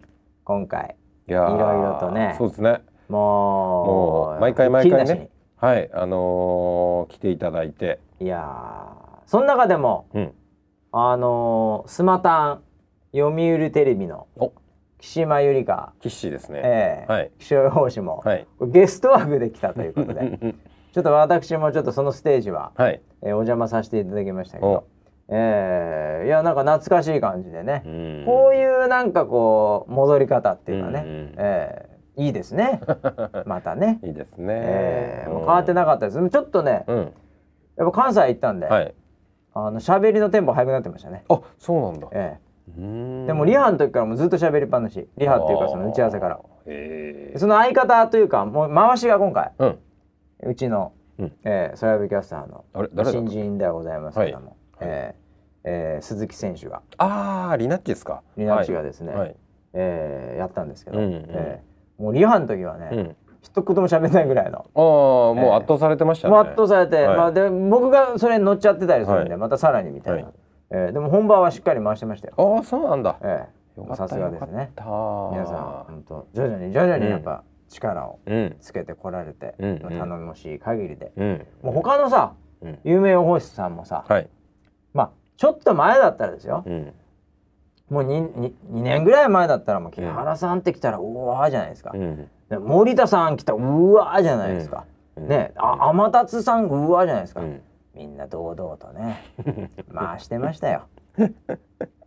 今回いやーいろいろとねそうですね。もうもう毎回毎回ね。はい。あのー来ていただいて。にいやーその中でもうん。あのースマタン読売テレビのお、岸間ゆりか、キッシーですね。えーはい。気象予報士も、はい。ゲスト枠で来たということで ちょっと私もちょっとそのステージは、はい。えーお邪魔させていただきましたけおど、えーいやなんか懐かしい感じでね、うんこういうなんかこう戻り方っていうかね、うんうんえーいいですね またね、いいですね。えーもう変わってなかったですちょっとねうん。やっぱ関西行ったんで、はい。あの喋りのテンポ速くなってましたね、あ、そうなんだ。えうーん。ーでもリハの時からもうずっと喋りっぱなし。リハっていうかその打ち合わせから。その相方というかもう回しが今回うん。うちの、うん。えー、ソヤビキャスターの新人ではございますけども、はい。えーえー鈴木選手が。ああ、リナッチですか？リナッチがですね、はい。えーやったんですけど、うんうんえーもうリハの時はね、うん。一言も喋んないぐらいの。ああ、もう圧倒されてましたね。もう圧倒されて、はいまあで僕がそれに乗っちゃってたりするんで、はいまたさらにみたいな、はいえーでも本番はしっかり回してましたよ。ああ、そうなんだ。えよかったーさすがですね。皆さん本当徐々に徐々にやっぱ力をうん。つけてこられて、うんうん頼もしい限りで、うん。もう他のさうん。有名予報士さんもさ、はい。まあちょっと前だったらですよ、うん。もう 2, 2, 2年ぐらい前だったらもう木原さんって来たらうわーじゃないですか、森田さん来たらうわーじゃないですか、うん。ねあ天達さんうわーじゃないですか、うん。みんな堂々とね。回してましたよ。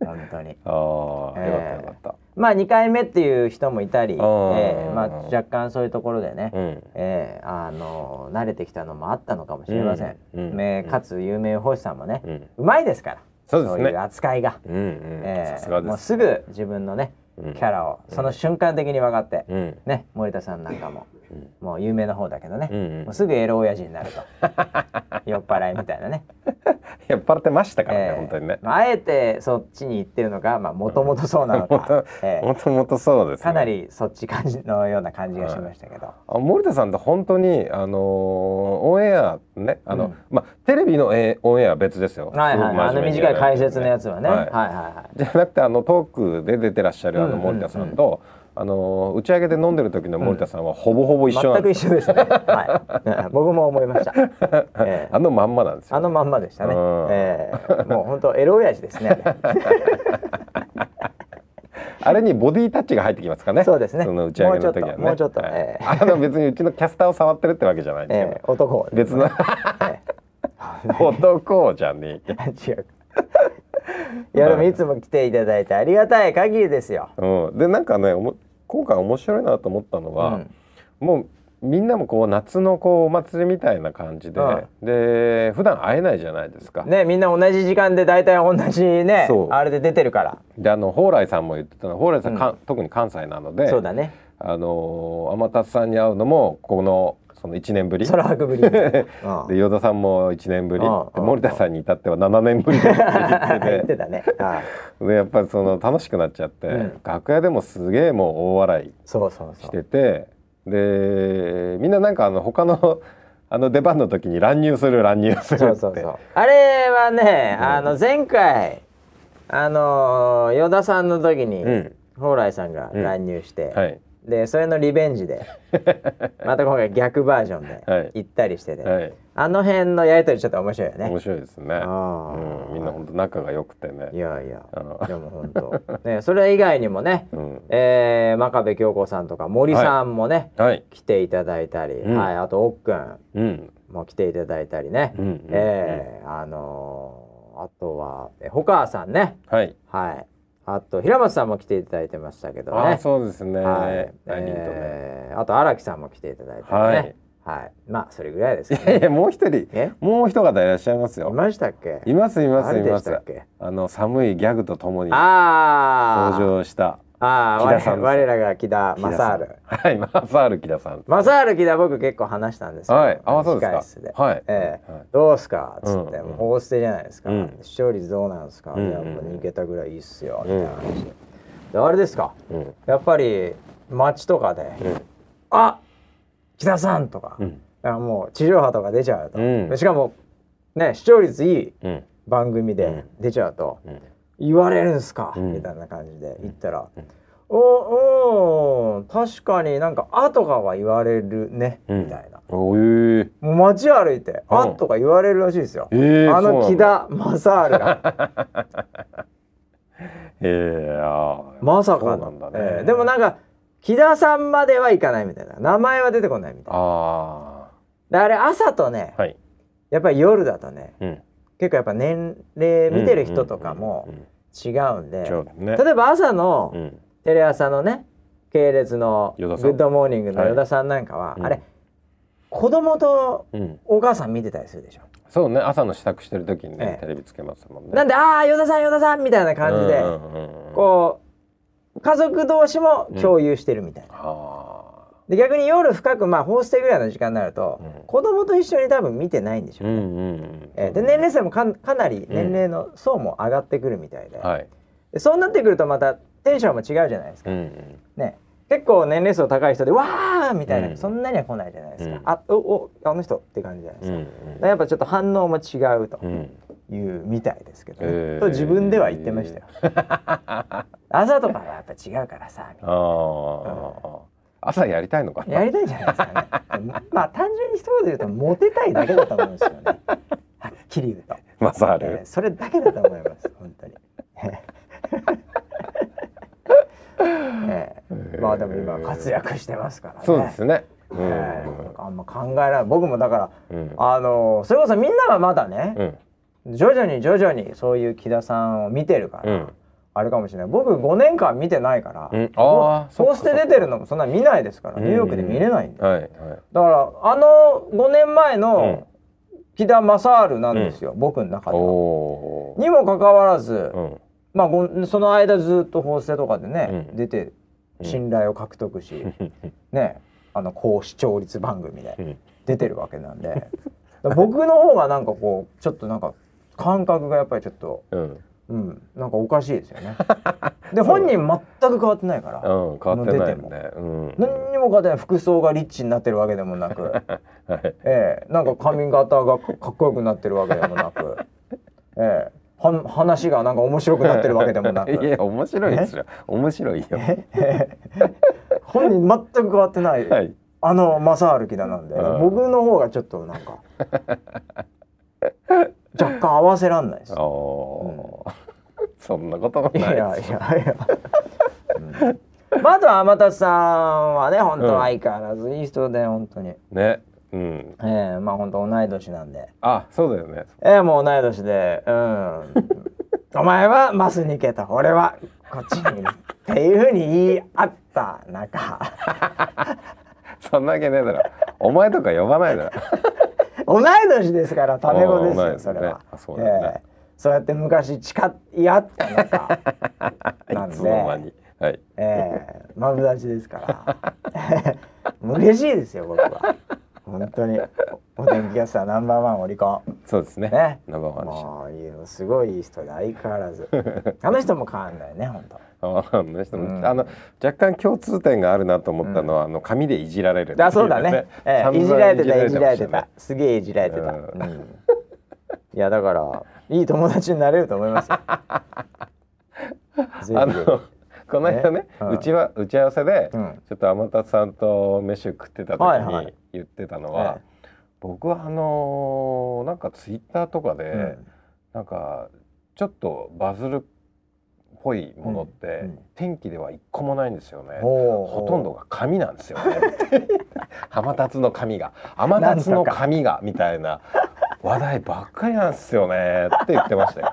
本当に。ああ、よかったえーよかった。まあ2回目っていう人もいたり、えあー。ーまあ、若干そういうところでね、うん。えーあの慣れてきたのもあったのかもしれません、うん。うん。ねかつ有名奉仕さんもね、うん。うまいですから。そうですね。いう扱いが、うんうん。えーさすがです。もうすぐ自分のねうんキャラをその瞬間的に分かって、うん。ね森田さんなんかも、うん。もう有名な方だけどね、もうすぐエロ親父になると。酔っ払いみたいなね酔っ払ってましたからね、えー本当にね。まあ、あえてそっちに行ってるのかまあもともとそうなのか、えーもともとそうです、ね、かなりそっち感じのような感じがしましたけど、あ森田さんって本当にあのーオンエアねあの、うん。まあテレビのえオンエアは別ですよ。はいはい、あの短い解説のやつはね、ははいい、はいはい。じゃなくてあのトークで出てらっしゃるあうんうんうん。の森田さんと、あのー打ち上げで飲んでる時の森田さんはほぼほぼ一緒な全くんです一緒ですね。はい、う ん僕も思いました。ええあのまんまなんですよ。あのまんまでしたね。うんええもう本当エロ親父ですね。あれにボディタッチが入ってきますかね。そうですねの打ち上げの時はね。もうちょっとっとはいええあの別にうちのキャスターを触ってるってわけじゃないんですけど、ええ男をね別のえ男じゃねえ。え違う。いやでもいつも来ていただいてありがたい限りですよ。うん、でなんかねおも今回面白いなと思ったのは、もうみんなもこう夏のこうお祭りみたいな感じで、うんで普段会えないじゃないですか。ねみんな同じ時間で大体同じねあれで出てるから。であの蓬莱さんも言ってたの蓬莱さん、か特に関西なのでそうだね。あの天達さんに会うのもこのその1年ぶり。空白 ぶり。うんで与田さんも1年ぶり、森田さんに至っては7年ぶりだって 言ってたね。はいでやっぱりその楽しくなっちゃって、うん。楽屋でもすげえもう大笑いそうそうそう。しててでみんななんかあの他のあの出番の時に乱入する乱入するって。そうそうそう。あれはね、あの前回あのー、与田さんの時に、うん。蓬莱さんが乱入して、はいでそれのリベンジで また今回逆バージョンはい。で行ったりしてて、はい。あの辺のやりとりちょっと面白いよね。面白いですね、うん、みんな本当仲が良くてね。いやいや。あでも本当。ねそれ以外にもね、うん。えー、真壁京子さんとか森さんもね、はい。来ていただいたり、うん。はい。あと奥くんうん。も来ていただいたりね、うんうん。えーあのーあとはえほかさんね。はい。はいあと平松さんも来ていただいてましたけどあねそうですね、はい。えーあと荒木さんも来ていただいてね。はい、まあそれぐらいですかね。いやいやもう一人え？もう一方いらっしゃいますよ。いましたっけ？いますいますいます。あの寒いギャグとともに登場したああ我我らが木田木田さん。正治はい正治木田さん。正治木田僕結構話したんですよ。はい。あそうですか。はい。ええ。はい。どうすかっつって、うん。もう法捨てじゃないですか、うん。視聴率どうなんですか、うんいやもう2桁ぐらいいいっすよみたいな話でであれですか。うん。やっぱり街とかでうん「あ木田さん!」とか、うん。あもう地上波とか出ちゃうと、しかもね視聴率いいうん。番組でうん。出ちゃうと、うん言われるんすか、うん。みたいな感じで言ったら「うん。おお確かになんか「あ」とかは言われるね、うん。みたいな。おえもう街歩いて「あ」うん。とか言われるらしいですよ、えーあの木田正治が。えー、まさかなんだね、えーでもなんか木田さんまではいかないみたいな。名前は出てこないみたいな。あであれ朝とね、あはい。やっぱり夜だとねうん。結構やっぱ年齢見てる人とかもうんうん違うんで、そうだね。例えば朝のうん。テレ朝のね系列の「グッドモーニング」のはい。依田さんなんかは、うん。あれ子供とうん。お母さん見てたりするでしょ？そうね朝の支度してる時にね、ええ。テレビつけますもんね。なんで「ああ与田さん与田さん」みたいな感じで、うんうんうんうんこう家族同士も共有してるみたいな。あで逆に夜深くまあ放捨てぐらいの時間になると、うん。子供と一緒に多分見てないんでしょうね。ーうんうんうん。えーで年齢層もかんかなり年齢の層も上がってくるみたいで,、はいでそうなってくるとまたテンションも違うじゃないですか、うんうん。ね。結構年齢層高い人でわーみたいな、うん。そんなには来ないじゃないですか、うん。あおおあの人って感じじゃないですうんか,、やっぱちょっと反応も違うとうん。いうみたいですけどね、えー。と自分では言ってましたよ、朝とかはやっぱ違うからさみたいな朝やりたいのかな。やりたいんじゃないですかね。まあ単純に一言で言うとモテたいだけだと思うんですよね。はっきり言うと。マサールえーそれだけだと思います本当に。ええまあでも今活躍してますからね。そうですね。うええん。なんかあんま考えない。僕もだからうん。あのそれこそみんなはまだね、うん。徐々に徐々にそういう木田さんを見てるから、うんあれかもしれない。僕5年間見てないから、うん。あーそうして出てるのもそんな見ないですからニューヨークで見れないんで、はいはい。だからあの5年前うん。の木田正治なんですよ、僕の中でおは。おにもかかわらず、ーうん。まあごその間ずっと法政とかでね、うん。出てうん。信頼を獲得し、ねあの高視聴率番組でうん。出てるわけなんで。僕の方がなんかこうちょっとなんか感覚がやっぱりちょっと、うんうん、なんかおかしいですよね。で 本人全く変わってないから、うん変わってないよ出ねうん。何にも変わってない。服装がリッチになってるわけでもなく、はい。ええ。なんか髪型がかっこよくなってるわけでもなく、ええ。は話がなんか面白くなってるわけでもなく。いや面白いですよ。面白いよ。本人全く変わってない、はい。あの正治木田なんで、うん。僕の方がちょっとなんか若干合わせらんないです。あ。ーそんなこともいやいやいないや、うん。まあ、あとは天達さんはね本当相変わらずいい人で本当に、ね。うん。ええまあ本当同い年なんで。あそうだよね。ええもう同い年で。うん。お前はマスに行けと俺はこっちにっていうふうに言い合った中 そんなわけねえだろ。お前とか呼ばないだろ。同い年ですからタメ語ですよそれは。あそうだよね。ええそうやって昔誓い合った中 なんいつの間で、に。はい。ええ。マブダチですから。嬉しいですよ僕は。本当に。お天気キャスターナンバーワンオリコンそうですね。ね。ナンバーワンでしもういいのすごいいい人で相変わらず。あの人も変わんないね本当。たあの人も。うん。あの若干共通点があるなと思ったのはあの紙でいじられるっていうあそうだね、ええいじられてたいじられてたね。すげえいじられてた、うん。うん。いやだからいい友達になれると思いますよ。あのこの間ねね？うちは打ち合わせで、うん。ちょっと天達さんと飯食ってた時に言ってたのは、え僕はあのーなんかツイッターとかで、うん。なんかちょっとバズるっぽいものって、うんうん天気では一個もないんですよね。ほほとんどが紙なんですよね。天達の紙が天達の紙がみたいな 話題ばっかりなんですよねって言ってましたよ。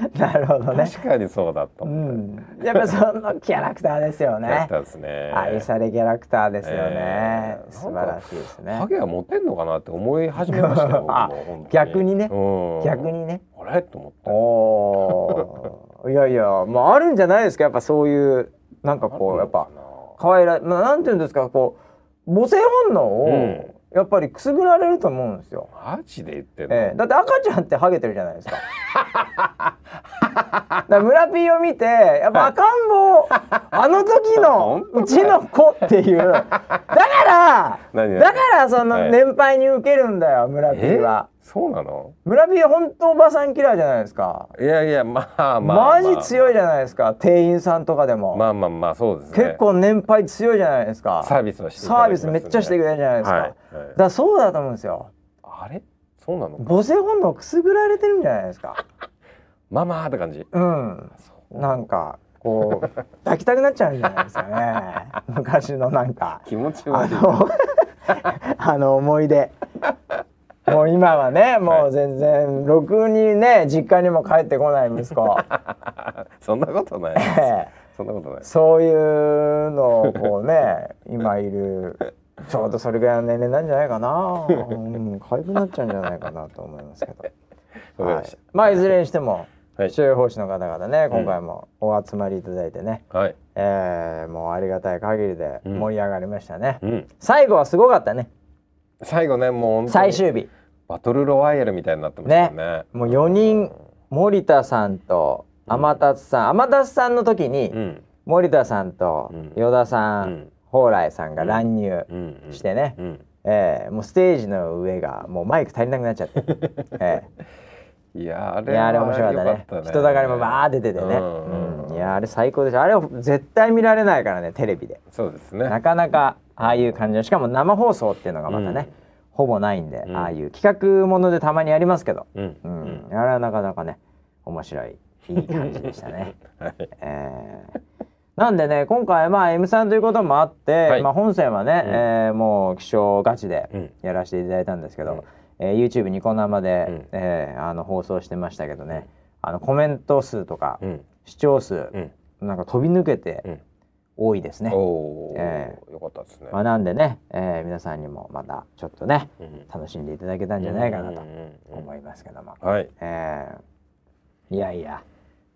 なるほどね。確かにそうだとう。ん。やっぱそのキャラクターですよね。キャラクターですね。愛されキャラクターですよね、えー素晴らしいですね。ハゲはモテんのかなって思い始めましたよ。逆にね。うん。逆にね。あれ？と思って。おー。いやいやまああるんじゃないですか。やっぱそういうなんかこうやっぱ可愛らまあなんていうんですかこう母性本能をうん。やっぱりくすぐられると思うんですよ。マジで言ってんの、ええ。だって赤ちゃんってハゲてるじゃないですか。だ村 P を見てやっぱ赤ん坊あの時の うちの子っていうだからだからそのはい年配に受けるんだよ村 P は。そうなの？村 P は本当おばさんキラーじゃないですか。いやいやまあまあマジ強いじゃないですか店員さんとかでも。まあまあまあそうですね結構年配強いじゃないですか。サービスはしてサービスめっちゃしてくれるじゃないですか。はいはいだからそうだと思うんですよ。あれ？そうなの？母性本能くすぐられてるんじゃないですか。ママーって感じうん。なんかこう 抱きたくなっちゃうんじゃないですかね。昔のなんか気持ちあ悪いの あの思い出。もう今はねもう全然ろくにね実家にも帰ってこない息子。そんなことないそんなことないそういうのをこうね今いるちょうどそれぐらいの年齢なんじゃないかな。うん、可愛くなっちゃうんじゃないかなと思いますけど。はいまあいずれにしてもはい気象予報士の方々ね今回もお集まりいただいてね、たはい。えーもうありがたい限りでうん。盛り上がりましたね、うん。最後はすごかったね。最後ねもう最終日。バトルロワイヤルみたいになってましたよね。もう4人森田さんと天達さん、天達さんの時に、うん。森田さんとうん。依田さん、うん。蓬莱さんが乱入うん。うん。してね、うん。えーもうステージの上がもうマイク足りなくなっちゃって、えいやあーれあれ面白かったね。良人だかりもバー出ててね、うん。うん。いやあれ最高でしょ。あれを絶対見られないからねテレビで。そうですね。なかなかああいう感じのしかも生放送っていうのがまたね、ほぼないんで、うん。ああいう企画ものでたまにやりますけど、うん。ううん。んあれはなかなかね面白いいい感じでしたね。は いえー。なんでね今回まあ M さんということもあって、はい。まあ、本戦はね、うん。えーもう気象ガチでうん。やらせていただいたんですけど、うんえー YouTube ニコ生で、うん。えーあの放送してましたけどね。あのコメント数とかうん。視聴数、うん。なんか飛び抜けてうん。多いですね。えよかったですね。まあ、なんでね、えー皆さんにもまたちょっとねうん。楽しんでいただけたんじゃないかなとうんうんうん。思いますけども、はい。えーいやいや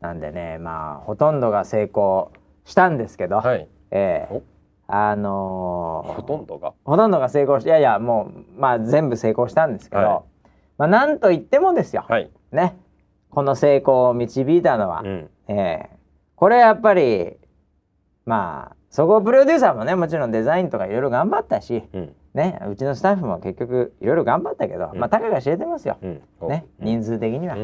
なんでねまあほとんどが成功したんですけど、はい。えーおあのーほとんどが？ほとんどが成功しいやいやもうまあ全部成功したんですけど、はいまあなんといってもですよ、はい。ねこの成功を導いたのは、うん。えーこれやっぱりまあそこプロデューサーもねもちろんデザインとかいろいろ頑張ったし、うん。ね、うちのスタッフも結局いろいろ頑張ったけど、うんまあたかが知れてますよ、うん。ね、うん人数的には。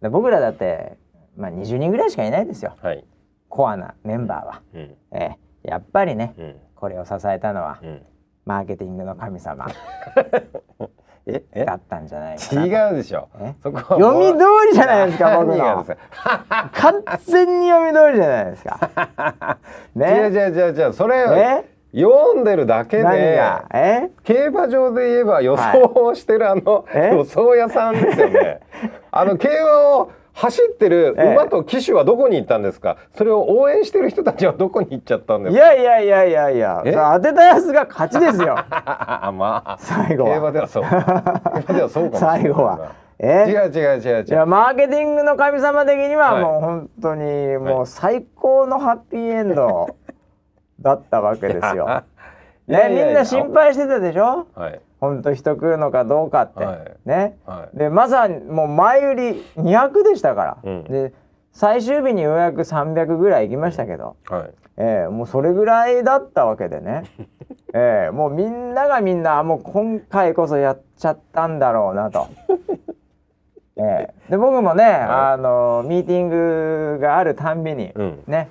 で僕らだって、まあ、20人ぐらいしかいないですよはい。コアなメンバーは、うん。えーやっぱりねうん。これを支えたのはうん。マーケティングの神様 ええ？だったんじゃない違うでしょ。え？そこは読み通りじゃないですか僕の。完全に読み通りじゃないですか。ね？違う違う違うそれえ読んでるだけ何で競馬場で言えば予想をしてるあのえ？予想屋さんですよね。あの競馬を走ってるええ。馬と騎手はどこに行ったんですか？それを応援してる人たちはどこに行っちゃったんでいすか？やいやいやいやいや。当てたやつが勝ちですよ。あまあ。最後は。競馬ではそう。競馬ではそうかも。最後は。え？違う違う違う違う。いやマーケティングの神様的にははい。もう本当にもう最高のハッピーエンドだったわけですよ。ねみんな心配してたでしょ？はい本当人来るのかどうかって、はい。ね。はい。でまさにもう前売り200でしたから、うん。で最終日にようやく300ぐらい行きましたけど、はい。ええもうそれぐらいだったわけでね、ええもうみんながみんなあもう今回こそやっちゃったんだろうなと。ええ。で僕もね、あのミーティングがあるたんびに、うん。ね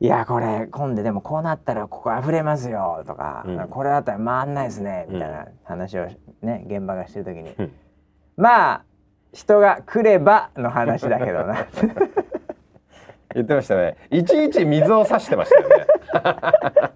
いやこれ今度でもこうなったらここ溢れますよとか、うん。これだったら回んないですねみたいな話をね現場がしてる時に、うん。まあ人が来ればの話だけどな。言ってましたね。いちいち水を差してましたよね。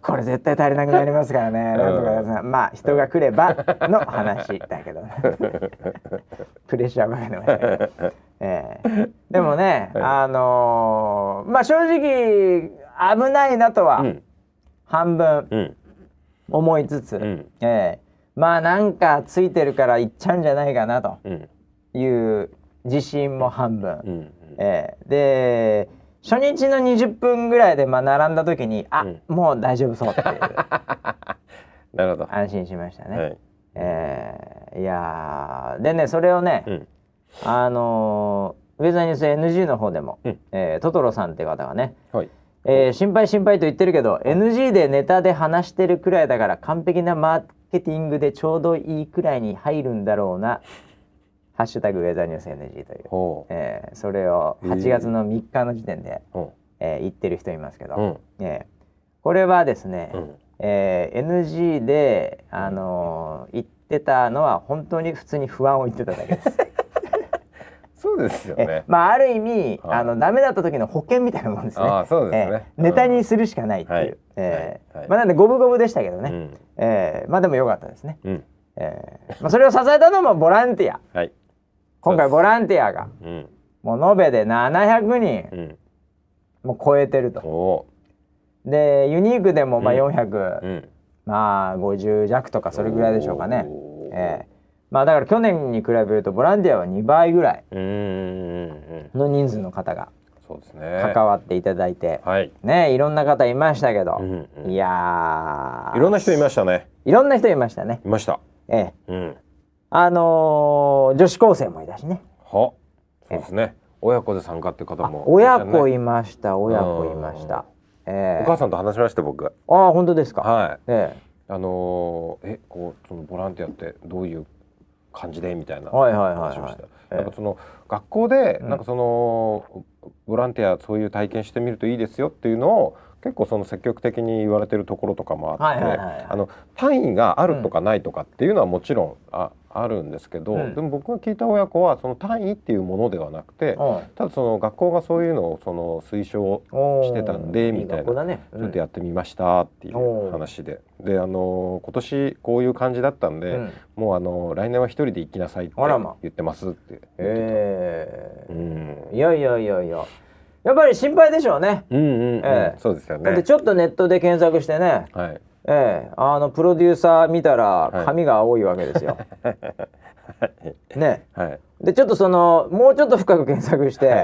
これ絶対足りなくなりますからね、なんとかさまあ人が来ればの話だけどね プレッシャーをかけてましたけど、ええ。でもね、はい。あのーまあ正直危ないなとはうん。半分うん。思いつつ、うん。ええ。まあなんかついてるから行っちゃうんじゃないかなとうん。いう自信も半分、うん。ええ。で初日の20分ぐらいでまあ並んだ時にあ、うん。もう大丈夫そうっていう。なるほど。安心しましたね。はい。ええ。いやー。でねそれをね、うんあのーウェザーニュース NG の方でも、うんえートトロさんって方がね、はい。えー心配心配と言ってるけど、NG でネタで話してるくらいだから完璧なマーケティングでちょうどいいくらいに入るんだろうな「ハッシュタグウェザーニュース NG」という、ほえーそれを8月の3日の時点で、う。ほえー言ってる人いますけど、う。うん。えーこれはですね、うん。えー NG で、あのー言ってたのは本当に普通に不安を言ってただけです。そうですよえね。まあある意味、はいあのダメだった時の保険みたいなもんですね。ああ、そうですね。えーネタにするしかないっていう。はいえーはいはいまあなんで五分五分でしたけどね。うん。えーまあでも良かったですね。うん。えーまあそれを支えたのもボランティア。はい。今回ボランティアがうん。もう延べで700人うん。もう超えてると。おでユニークでもまあうん400、うん。まあ50弱とかそれぐらいでしょうかね。えーまあだから去年に比べるとボランティアは2倍ぐらい。の人数の方がそうですね。関わっていただいて、はい。ねいろんな方いましたけど、うんうんいやーいろんな人いましたね。いろんな人いましたね。いました。ええうん。あのー女子高生もいたしね。は？そうですね。親子で参加って方あも。親子いいました。親子いました。ええお母さんと話しました僕。ああ本当ですか。はい。えあのーえこうそのボランティアってどういう感じでみたいな話をした。。ええなんかその学校でうんなんかそのボランティアそういう体験してみるといいですよっていうのを結構その積極的に言われてるところとかもあって、あの単位があるとかないとかっていうのはもちろんああるんですけど、うん。でも僕が聞いた親子はその単位っていうものではなくて、ただその学校がそういうのをその推奨うんしてたんでみたいな。ね。ちょっとやってみましたっていう話で、であの今年こういう感じだったんで、うん。もうあの来年は一人で行きなさいって言ってますって言ってた。えうん。えいやいやいやいややっぱり心配でしょうね。うんうんうん、ええ。そうですよね。だってちょっとネットで検索してね。はい。ええ。あのプロデューサー見たらはい。髪が青いわけですよ、ね。はい。でちょっとそのもうちょっと深く検索して、は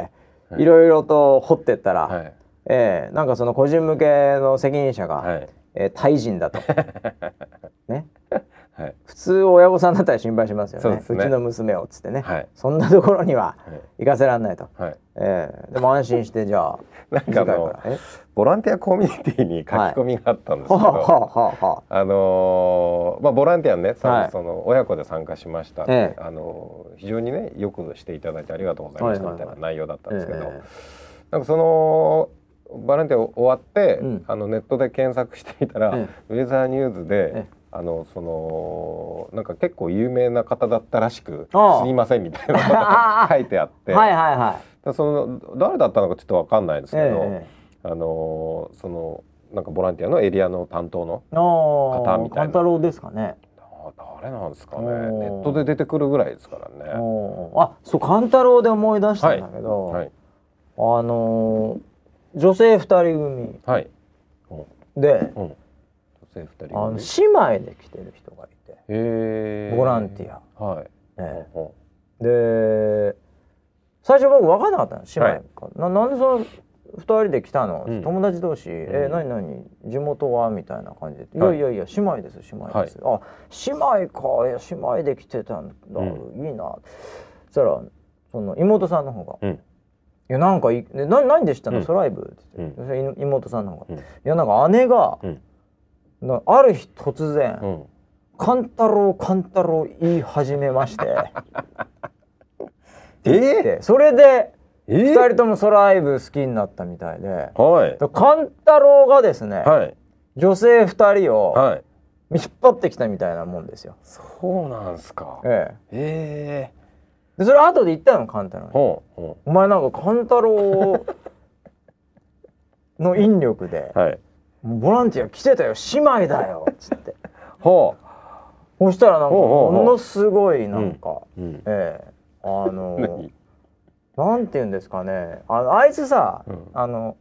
い。い、ろいろと掘ってったら、はい。ええなんかその個人向けの責任者が、はい。えー、タイ人だと。ねはい。普通親御さんだったら心配しますよね。そうちの娘をっつってね、はい。そんなところにははい。行かせらんないと、はい。ええ。でも安心してじゃあ。なんかボランティアコミュニティに書き込みがあったんですけど、はあはあのーまあボランティアね、その親子で参加しました、ええ。あのー非常にねよくしていただいてありがとうございましたみたいな内容だったんですけど、えなんかそのボランティア終わって、うん。あのネットで検索してみたら、え。ウェザーニューズで、ええあのそのなんか結構有名な方だったらしくすいませんみたいなことが書いてあって、はいはいはい。だその誰だったのかちょっとわかんないですけど、えあのそのなんかボランティアのエリアの担当の方みたいな。勘太郎ですかね。あ誰なんですかね。ネットで出てくるぐらいですからね。あそう勘太郎で思い出したんだけど、はい。あのー女性二人組はい。でうん。女性二人あの組。姉妹で来てる人がいて、ボランティア。はい。えうんえ。で最初僕分かんなかったの姉妹か、ななんでその二人で来たの、うん。友達同士、え何何？地元は？みたいな感じで、い、はい。やいやいや姉妹です姉妹です、あ姉妹か。いや姉妹で来てたんだ、ういいな。そしたらその妹さんの方が「うん。いやなんかいでな何でしたの、うん。ソライブ」って言って、妹さんの方が「うん。いやなんか姉が、ある日突然、うん。勘太郎勘太郎言い始めまして え？それでえ？二人ともソライブ好きになったみたいではいで勘太郎がですね、はい女性二人をはい。引っ張ってきたみたいなもんですよ。そうなんすか。ええ、ええ。でそれ後で言ったの勘太郎に。ほうほお前なんか勘太郎の引力でう。はい。ボランティア来てたよ姉妹だよっ つって。ほそしたらなんかものすごいなんか、う。うん。ええあの 何？なんて言うんですかね。あのあいつさ、うん。あの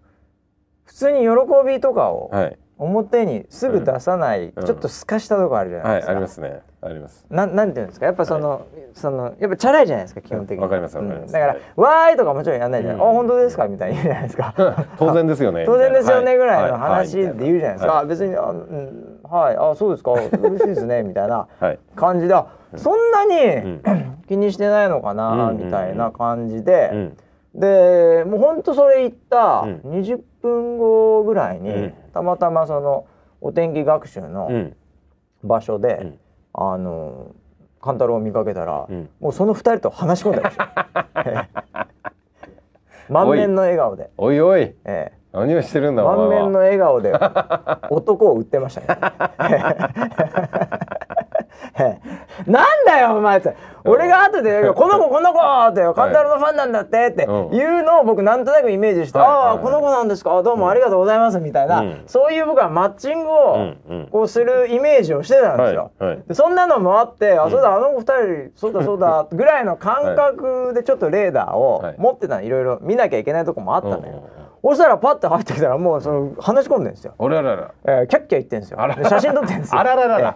普通に喜びとかをはい。表にすぐ出さない、うん。ちょっと透かしたとこあるじゃないはいですか。ありますねあります。ななんていうんですか？やっぱその、そのやっぱチャラいじゃないですか基本的に。わかりますわかります。うん。だから、はいわーいとかもちろんやんないじゃない、うん。あ本当ですか？みたいに言うじゃないですか。当然ですよね。当然ですよねぐらいのは話で言うじゃないですか、はあ別にあ、うん、はい。あそうですか。嬉しいですね。みたいなはい。感じであそんなに、ん。気にしてないのかな、うんみたいな感じで、うん。でもうほんとそれ言ったうん。20分後ぐらいに、うん。たまたまそのお天気学習のうん。場所で、うんあの勘太郎を見かけたら、うん。もうその二人と話し込んでました。満面の笑顔で、おいおい。え何をしてるんえだお前は。満面の笑顔で男を売ってましたね。え えなんだよお前って。俺が後で「この子この子!」って「勘太郎のファンなんだって」ってうん。いうのを僕なんとなくイメージして「はい。ああはいこの子なんですか？どうもありがとうございます」みたいな、うん。そういう僕はマッチングをこうするイメージをしてたんですよ。そんなのもあって、あそうだあの二人そうだそうだ ぐらいの感覚でちょっとレーダーをはい。持ってたのいろいろ見なきゃいけないとこもあったのよ。そしたらパッて入ってきたらもうその話し込んでるんですよ。おららら。えー、キャッキャ言ってんですよ。写真撮ってんですよ。あらららら。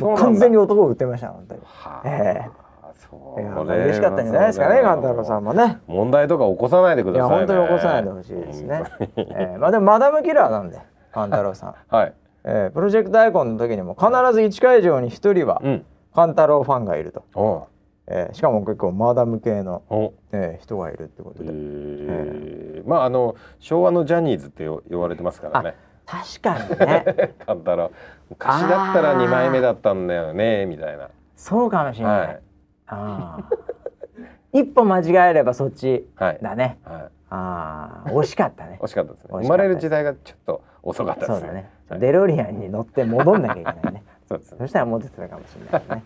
完全に男を売ってました本当に。はあえそいやれ嬉しかったんじゃないですかね勘太郎さんもね。問題とか起こさないでくいやださいね。本当に起こさないでほしいですね。えーまあでもマダムキラーなんで勘太郎さん、はい。えープロジェクトアイコンの時にも必ず1会場に1人はうん。勘太郎ファンがいると、おえーしかも結構マダム系の、お。えー人がいるってことえで、ー。まああの昭和のジャニーズってよ言われてますからね。確かにね。カンタロウ昔だったら2枚目だったんだよねみたいな。そうかもしれない、はい。あー。一歩間違えればそっちはい。だね。はい。ああ惜しかったね。惜しかったですね。生まれる時代がちょっと遅かったですね。そうだね、はい。デロリアンに乗って戻んなきゃいけないね。そうですね。そしたらモテてたかもしれないね、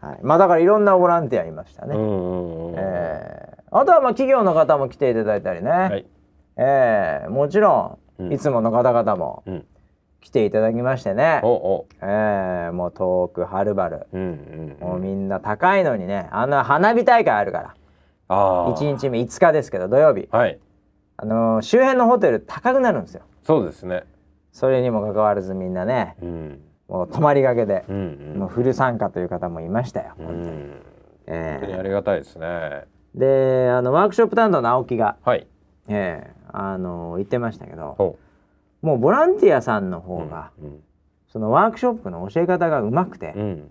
はい、まあだからいろんなボランティアいましたね、うんうんうんえー。あとはまあ企業の方も来ていただいたりね、はい。えー。もちろうんん。いつもの方々もうん来ていただきましてね、おおえーもう遠くはるばる、うんうんもうみんな高いのにねあんな花火大会あるから。ああ1日目5日ですけど土曜日、はい。あのー周辺のホテル高くなるんですよ。そうですね。それにもかかわらずみんなねうん。もう泊まりがけで、うんうん。もうフル参加という方もいましたよ、う本当に。んえ本当にあーりがたいですね。であのワークショップ担当の青木が、はい。えーあの言ってましたけどほもうボランティアさんのう方が、うんそのワークショップの教え方がうまくて、うん。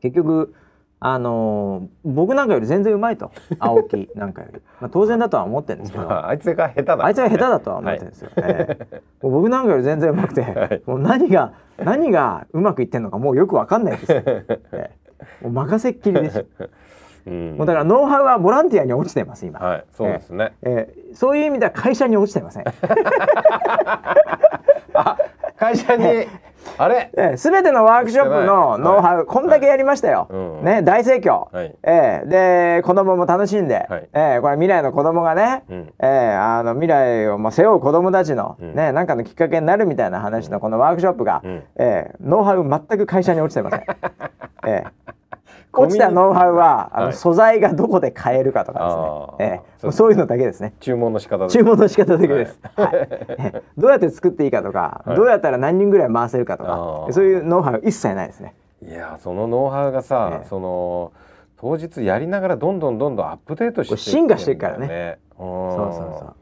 結局あのー僕なんかより全然うまいと。青木なんかより、まあ、当然だとは思ってるんですけど、まああいつが下手だあいつは下手だとは思ってるんですよ。ええ。もう僕なんかより全然うまくて、はい。もう何が何がうまくいってんのかもうよくわかんないですよ。ええ。もう任せっきりです。うん。もうだからノウハウはボランティアに落ちてます今。はいそうですね。ええ。そういう意味では会社に落ちてません。あ会社にあれ？ええ、全てのワークショップのノウハウ、こんだけやりましたよ。うんね、大盛況。はい。ええ。で子供も楽しんで、はい。ええ。これ未来の子供がね、うん。ええあの未来をまあ背負う子供たちの、うん。ねなんかのきっかけになるみたいな話のこのワークショップが、うん。ええノウハウ全く会社に落ちてません。ええ。コミュニ落ちたノウハウはあの、はい。素材がどこで買えるかとかですね。ええ。そういうのだけですね。注文の仕方です注文の仕方だけです。はい。ええ。どうやって作っていいかとか、はい。どうやったら何人ぐらい回せるかとかそういうノウハウ一切ないですね。いやそのノウハウがさ、ええ。その当日やりながらどんどんどんどんアップデートして進化していくからね。ね。そうそうそう。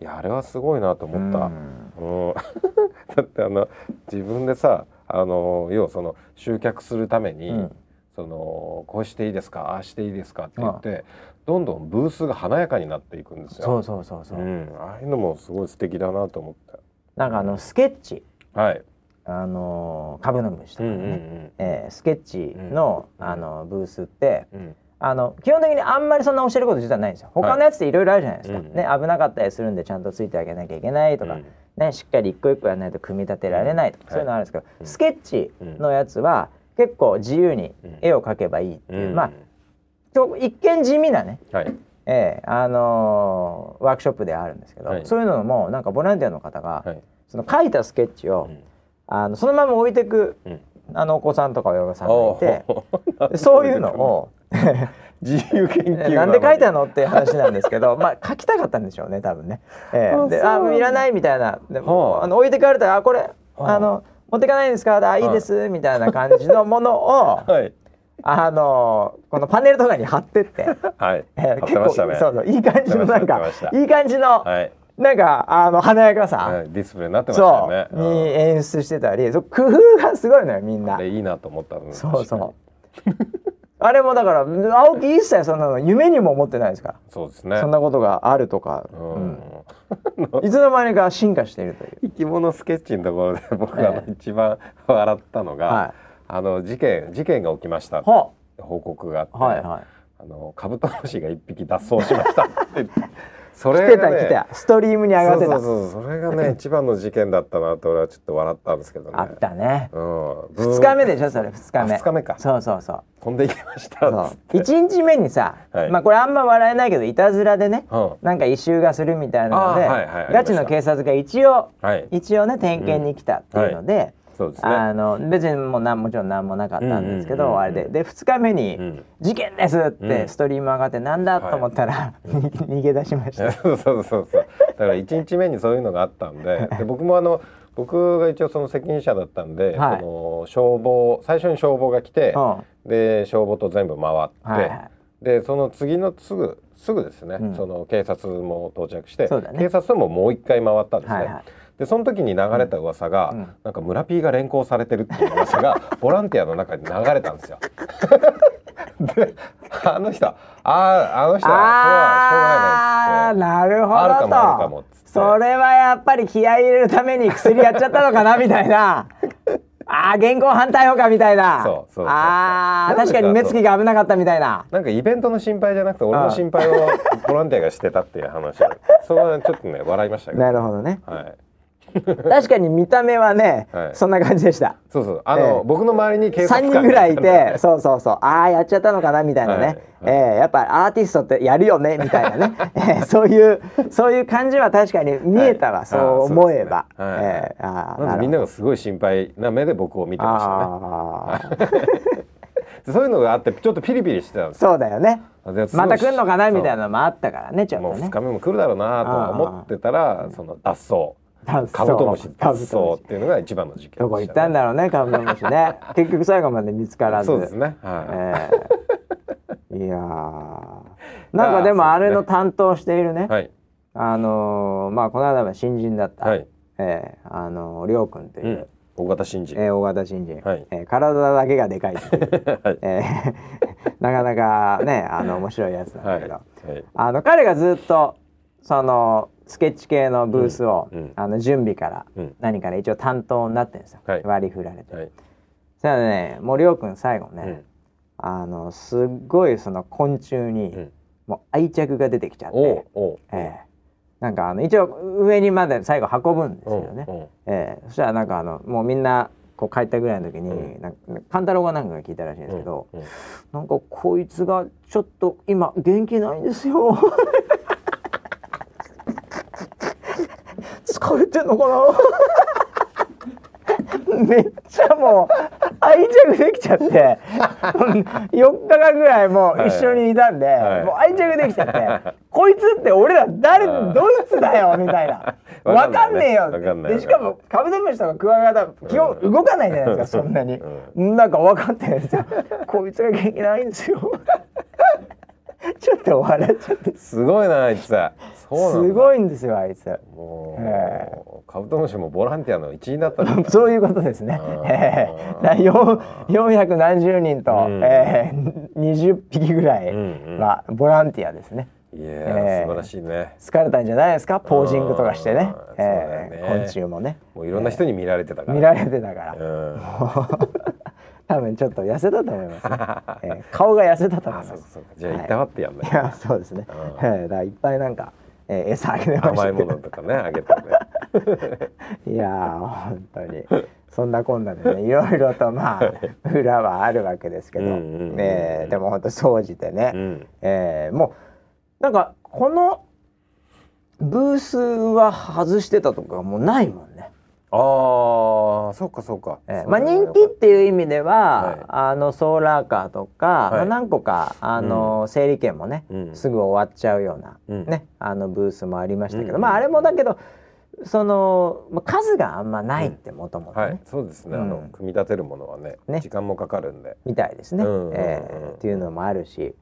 いやあれはすごいなと思った。うん。うん。だってあの自分でさあの要はその集客するために、うんそのこうしていいですかああしていいですかって言って、どんどんブースが華やかになっていくんですよ。そうそうそうそう。うん、ああいうのもすごい素敵だなと思って。なんかあのスケッチ、はい。あのー株の虫とうんうかね、んえースケッチの、うんあのブースってうん。うんあの基本的にあんまりそんな教えること自体ないんですよ。他のやつっていろいろあるじゃないですか。うんね危なかったりするんでちゃんとついてあげなきゃいけないとか、うんねしっかり一個一個やらないと組み立てられないとか、うんそういうのあるんですけど、うんスケッチのやつは結構自由に絵を描けばいいっていう、うん。まあ一見地味なね、はい。えーあのーワークショップではあるんですけど、はい。そういうのもなんかボランティアの方が、はい。その描いたスケッチを、うん。あのそのまま置いてくうん。あのお子さんとか親御さんがいてそういうのを 自由研究 なんで書いたののっていう話なんですけど まあ書きたかったんでしょうね多分ね。えーであそうあいらないみたいな。でも、はあ。あの置いてかれたらあこれ、はあ。あの持ってかないんですか？あいいです、みたいな感じのものを はい。あのこのパネルとかに貼ってって。はい。えー貼ってましたね。そうそういい感じのなんかいい感じの、はい。なんかあの華やかさ、はい。ディスプレイになってましたそう、よねに演出してたりそう工夫がすごいのよみんな。いいなと思ったのそうそうあれもだから青木一切そんなの夢にも思ってないですから、そうですね。そんなことがあるとか、うん。うん。いつの間にか進化しているという。生き物スケッチのところで僕が一番笑ったのが、はい。あの事件事件が起きました報告があって、はいはい。あのカブトムシが一匹脱走しましたってそ来れがねてた来てた。ストリームに上がってた。そうそうそうそれがね 一番の事件だったなと俺はちょっと笑ったんですけどね。あったね。うん、2日目でしょ？それ2日目。あ二日目か。そうそうそう。飛んでいきました。そう。っつって1日目にさ、はい。まあこれあんま笑えないけどいたずらでね、うん。なんか異臭がするみたいなので、はいはいガチの警察が一応はい。一応ね点検に来たっていうので、そうですね。あの別にもうなんもちろん何もなかったんですけど、あれで。で2日目にうん「事件です!」っうん。てストリーム上がってなんだと思ったら、逃げ出しました。そうそうそうそう。だから1日目にそういうのがあったんでで僕もあの僕が一応その責任者だったんで、はい。その消防最初に消防が来て、うん。で消防と全部回って、はいはい。でその次のすぐすぐですね、うん。その警察も到着して、ね。警察とももう一回回ったんですね。はいはいでその時に流れた噂が、うん。なんか村 P が連行されてるっていう噂が ボランティアの中に流れたんですよ。であの人あああの人はあーなるほどと。あるかもあるかもそれはやっぱり気合い入れるために薬やっちゃったのかなみたいな。ああ現行犯逮捕かみたいな。そうそうそうそうああ確かに目つきが危なかったみたいな。なんかイベントの心配じゃなくて俺の心配をボランティアがしてたっていう話。それはちょっとね笑いましたけど。なるほどね。はい 確かに見た目はね、はい。そんな感じでした。そうそう。あの、ええ。僕の周りに警察3官人ぐらいいがてそうそうそう。ああやっちゃったのかなみたいなね、はいえーやっぱアーティストってやるよねみたいなね、えーそういうそういう感じは確かに見えたわ、はい。そう思えば、えーあみんなるがすごい心配な目で僕を見てましたね。そういうのがあってちょっとピリピリしてたんですよ。そうだよね。また来んのかなみたいそなのもあったからねちょうもうっとね。2日目も来るだろうなとは思ってたらその脱走カブトムシ脱走っていうのが一番の事件ね、どこ行ったんだろうねカブトムシね。結局最後まで見つからず。そうですね。はい、えーいやー。なんかでもあれの担当しているね、はい。あのーまあこの間は新人だった、はい。えーあのーりょうくんという。う、ん。大型新人、えー大型新人、はい。えー体だけがでかいはい。えー なかなかねあの面白いやつなんだはい。けど、はい。あの彼がずっとそのスケッチ系のブースを、うんうん。あの準備からうん。何から一応担当になってるんですよ、はい。割り振られて。はい。そしたらねもうりょうくん最後ね、うん。あのすっごいその昆虫に、うん。もう愛着が出てきちゃって、ええ。なんかあの一応上にまで最後運ぶんですけどね、ええ。そしたらなんかあのもうみんなこう帰ったぐらいの時に、うん。なんか勘太郎がなんかが聞いたらしいんですけど、うんうん。なんかこいつがちょっと今元気ないんですよ。疲れてんのかな？めっちゃもう愛着できちゃって。4日間ぐらいもう一緒にいたんで、はい。もう愛着できちゃって。こいつって俺ら誰はい。どいつだよみたいな。わわかかんね。んねえよわかんないでしかもカブトムシとかクワガタ基本動かないじゃないですかそんなに、なんか分かってるんですよ。こいつが元気ないんですよ。ちょっと笑っちゃって。すごいなあいつ。すごいんですよあいつ。もう、えカブトムシもボランティアの一員だった そういうことですね。ええだ四四百何十人と、うん。ええ二十匹ぐらいはボランティアですね。いやー、ええ素晴らしいね。疲れたんじゃないですか？ポージングとかしてね。ね。え昆虫もね。もういろんな人に見られてたから、見られてたから。うん。多分ちょっと痩せたと思います、ね。ええ顔が痩せたと思あいます。そうかそうか。じゃあいたわってやんないいやそうですね。うん。ええだいっぱいなんか、ええ餌あげてました甘いもの。とかねあげてね。いやー本当に。そんなこんなでねいろいろとまあ裏はあるわけですけど、うえーでも本当総じてね、うん。えーもうなんかこのブースは外してたとかもうないもんね。ああそうかそうか、えーまあ、人気っていう意味では、はい。あのソーラーカーとか、はい。まあ、何個かあの、整理券もね、うん。すぐ終わっちゃうような、うん。ねあのブースもありましたけど、うん。まああれもだけどそのまあ数があんまないってもともとね、はい。そうですね、あのうん組み立てるものはねね。時間もかかるんで。みたいですね、うんうんうんえーっていうのもあるし、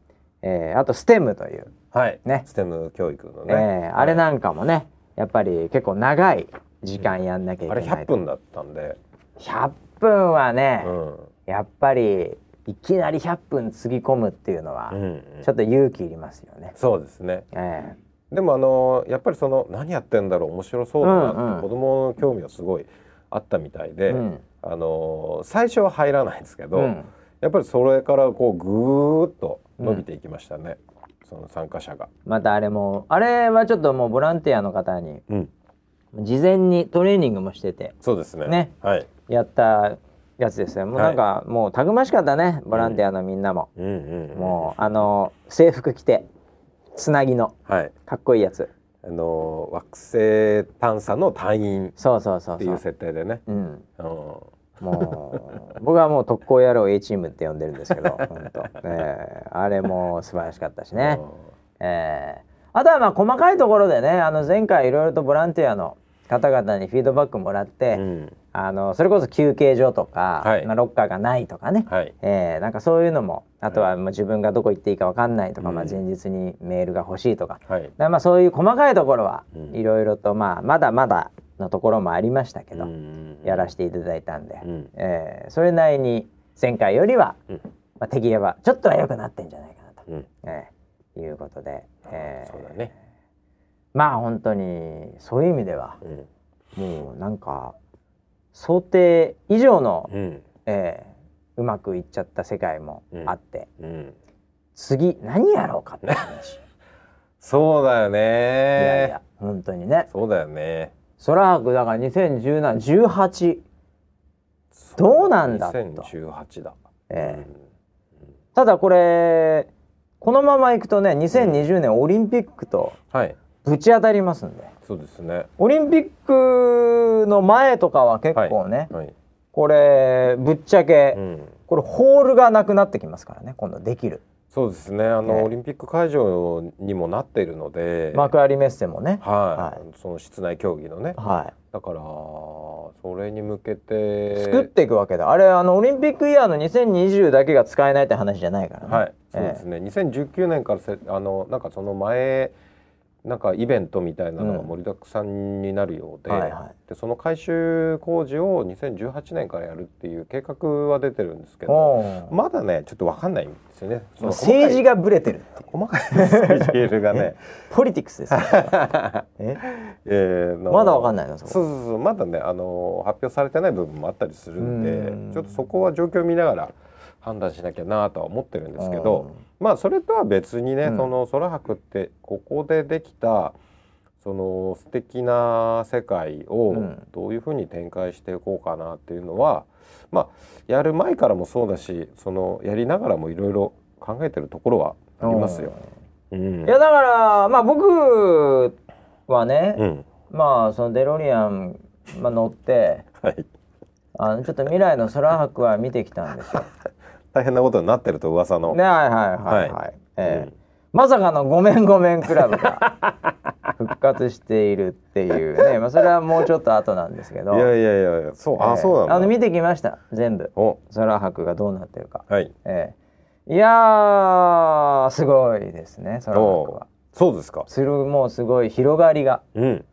えーあとステムという、はい。ね。ステム教育のね、えーあれなんかもねやっぱり結構長い時間やんなきゃいあれけない、100分だったんで、100分はね、うん。やっぱりいきなり100分つぎ込むっていうのは、うんうん。ちょっと勇気いりますよね。そうですね。えでもあのやっぱりその何やってんだろう面白そうだなって、うんうん。子供の興味はすごいあったみたいで、うん。あの最初は入らないんですけど、うん。やっぱりそれからこうぐーっと伸びていきましたね、その参加者が。またあれもあれはちょっともうボランティアの方にうん、事前にトレーニングもしててそうですね。ねはい。やったやつですよ。もうなんか、もうたくましかったねボランティアのみんなも。うんうん、うん。もうあの制服着てつなぎのはい。かっこいいやつ。あの惑星探査の隊員そうそうそうっていう。設定でね。うん。うんもう僕はもう特攻野郎 A チームって呼んでるんですけど 本当、えーあれも素晴らしかったしね、えーあとはまあ細かいところでねあの前回いろいろとボランティアの方々にフィードバックもらって、うん。あのそれこそ休憩所とか、はい。まあ、ロッカーがないとかね、はい。えーなんかそういうのもあとはもう自分がどこ行っていいか分かんないとか、うん。まあ、前日にメールが欲しいとか,、はい。まあそういう細かいところはうん。いろいろと、まあ、まだまだのところもありましたけど、うん。やらせていただいたんで、うん。えーそれなりに前回よりは、うん。まあ、敵ればちょっとは良くなってんじゃないかなと、うん。えーいうことで、えーそうだね。まあ本当にそういう意味ではうん。もうなんか想定以上の、うん。えーうまくいっちゃった世界もあって、うん。次何やろうかって話、そうだよね。いやいや本当にね。そうだよね。空白だから201718どうなんだと。2018だ、えただこれこのままいくとね2020年オリンピックとうん。はいぶち当たりますんで。そうですね。オリンピックの前とかは結構ね、はい、これぶっちゃけ、うん、これホールがなくなってきますからね今度できる。そうですね。あの、ねオリンピック会場にもなっているので。幕張メッセもね。はい、はその室内競技のね。はだからそれに向けて。い、作っていくわけだ。あれあのオリンピックイヤーの2020だけが使えないって話じゃないからね。はい、そうですね。2019年からせあのなんかその前なんかイベントみたいなのが盛りだくさんになるようで、はいはい。でその改修工事を2018年からやるっていう計画は出てるんですけど、まだねちょっとわかんないんですよね。その政治がブレてる。細かいスケジュールがね、ポリティクスですよ え？えーのまだわかんないの？そうそうそう。まだねあの発表されてない部分もあったりするんでうん。ちょっとそこは状況を見ながら判断しなきゃなとは思ってるんですけど、まあそれとは別にね、うん。その空白ってここでできたその素敵な世界をうん。どういうふうに展開していこうかなっていうのは、まあやる前からもそうだしそのやりながらもいろいろ考えてるところはありますよ。うん。いやだからまあ僕はね、うん。まあそのデロリアン、まあ、乗って はい、あのちょっと未来の空白は見てきたんですよ。大変なことになってると噂の。ねはいはいはいはい。はい。ええ。うん。まさかのごめんごめんクラブが 復活しているっていうね、まあそれはもうちょっと後なんですけど。いやいやいやそう、ええ。あそうなんだ。あの見てきました。全部。お。空白がどうなってるか。はい。ええ。いやーすごいですね空白は。そうですか。するもうすごい広がりが。うん。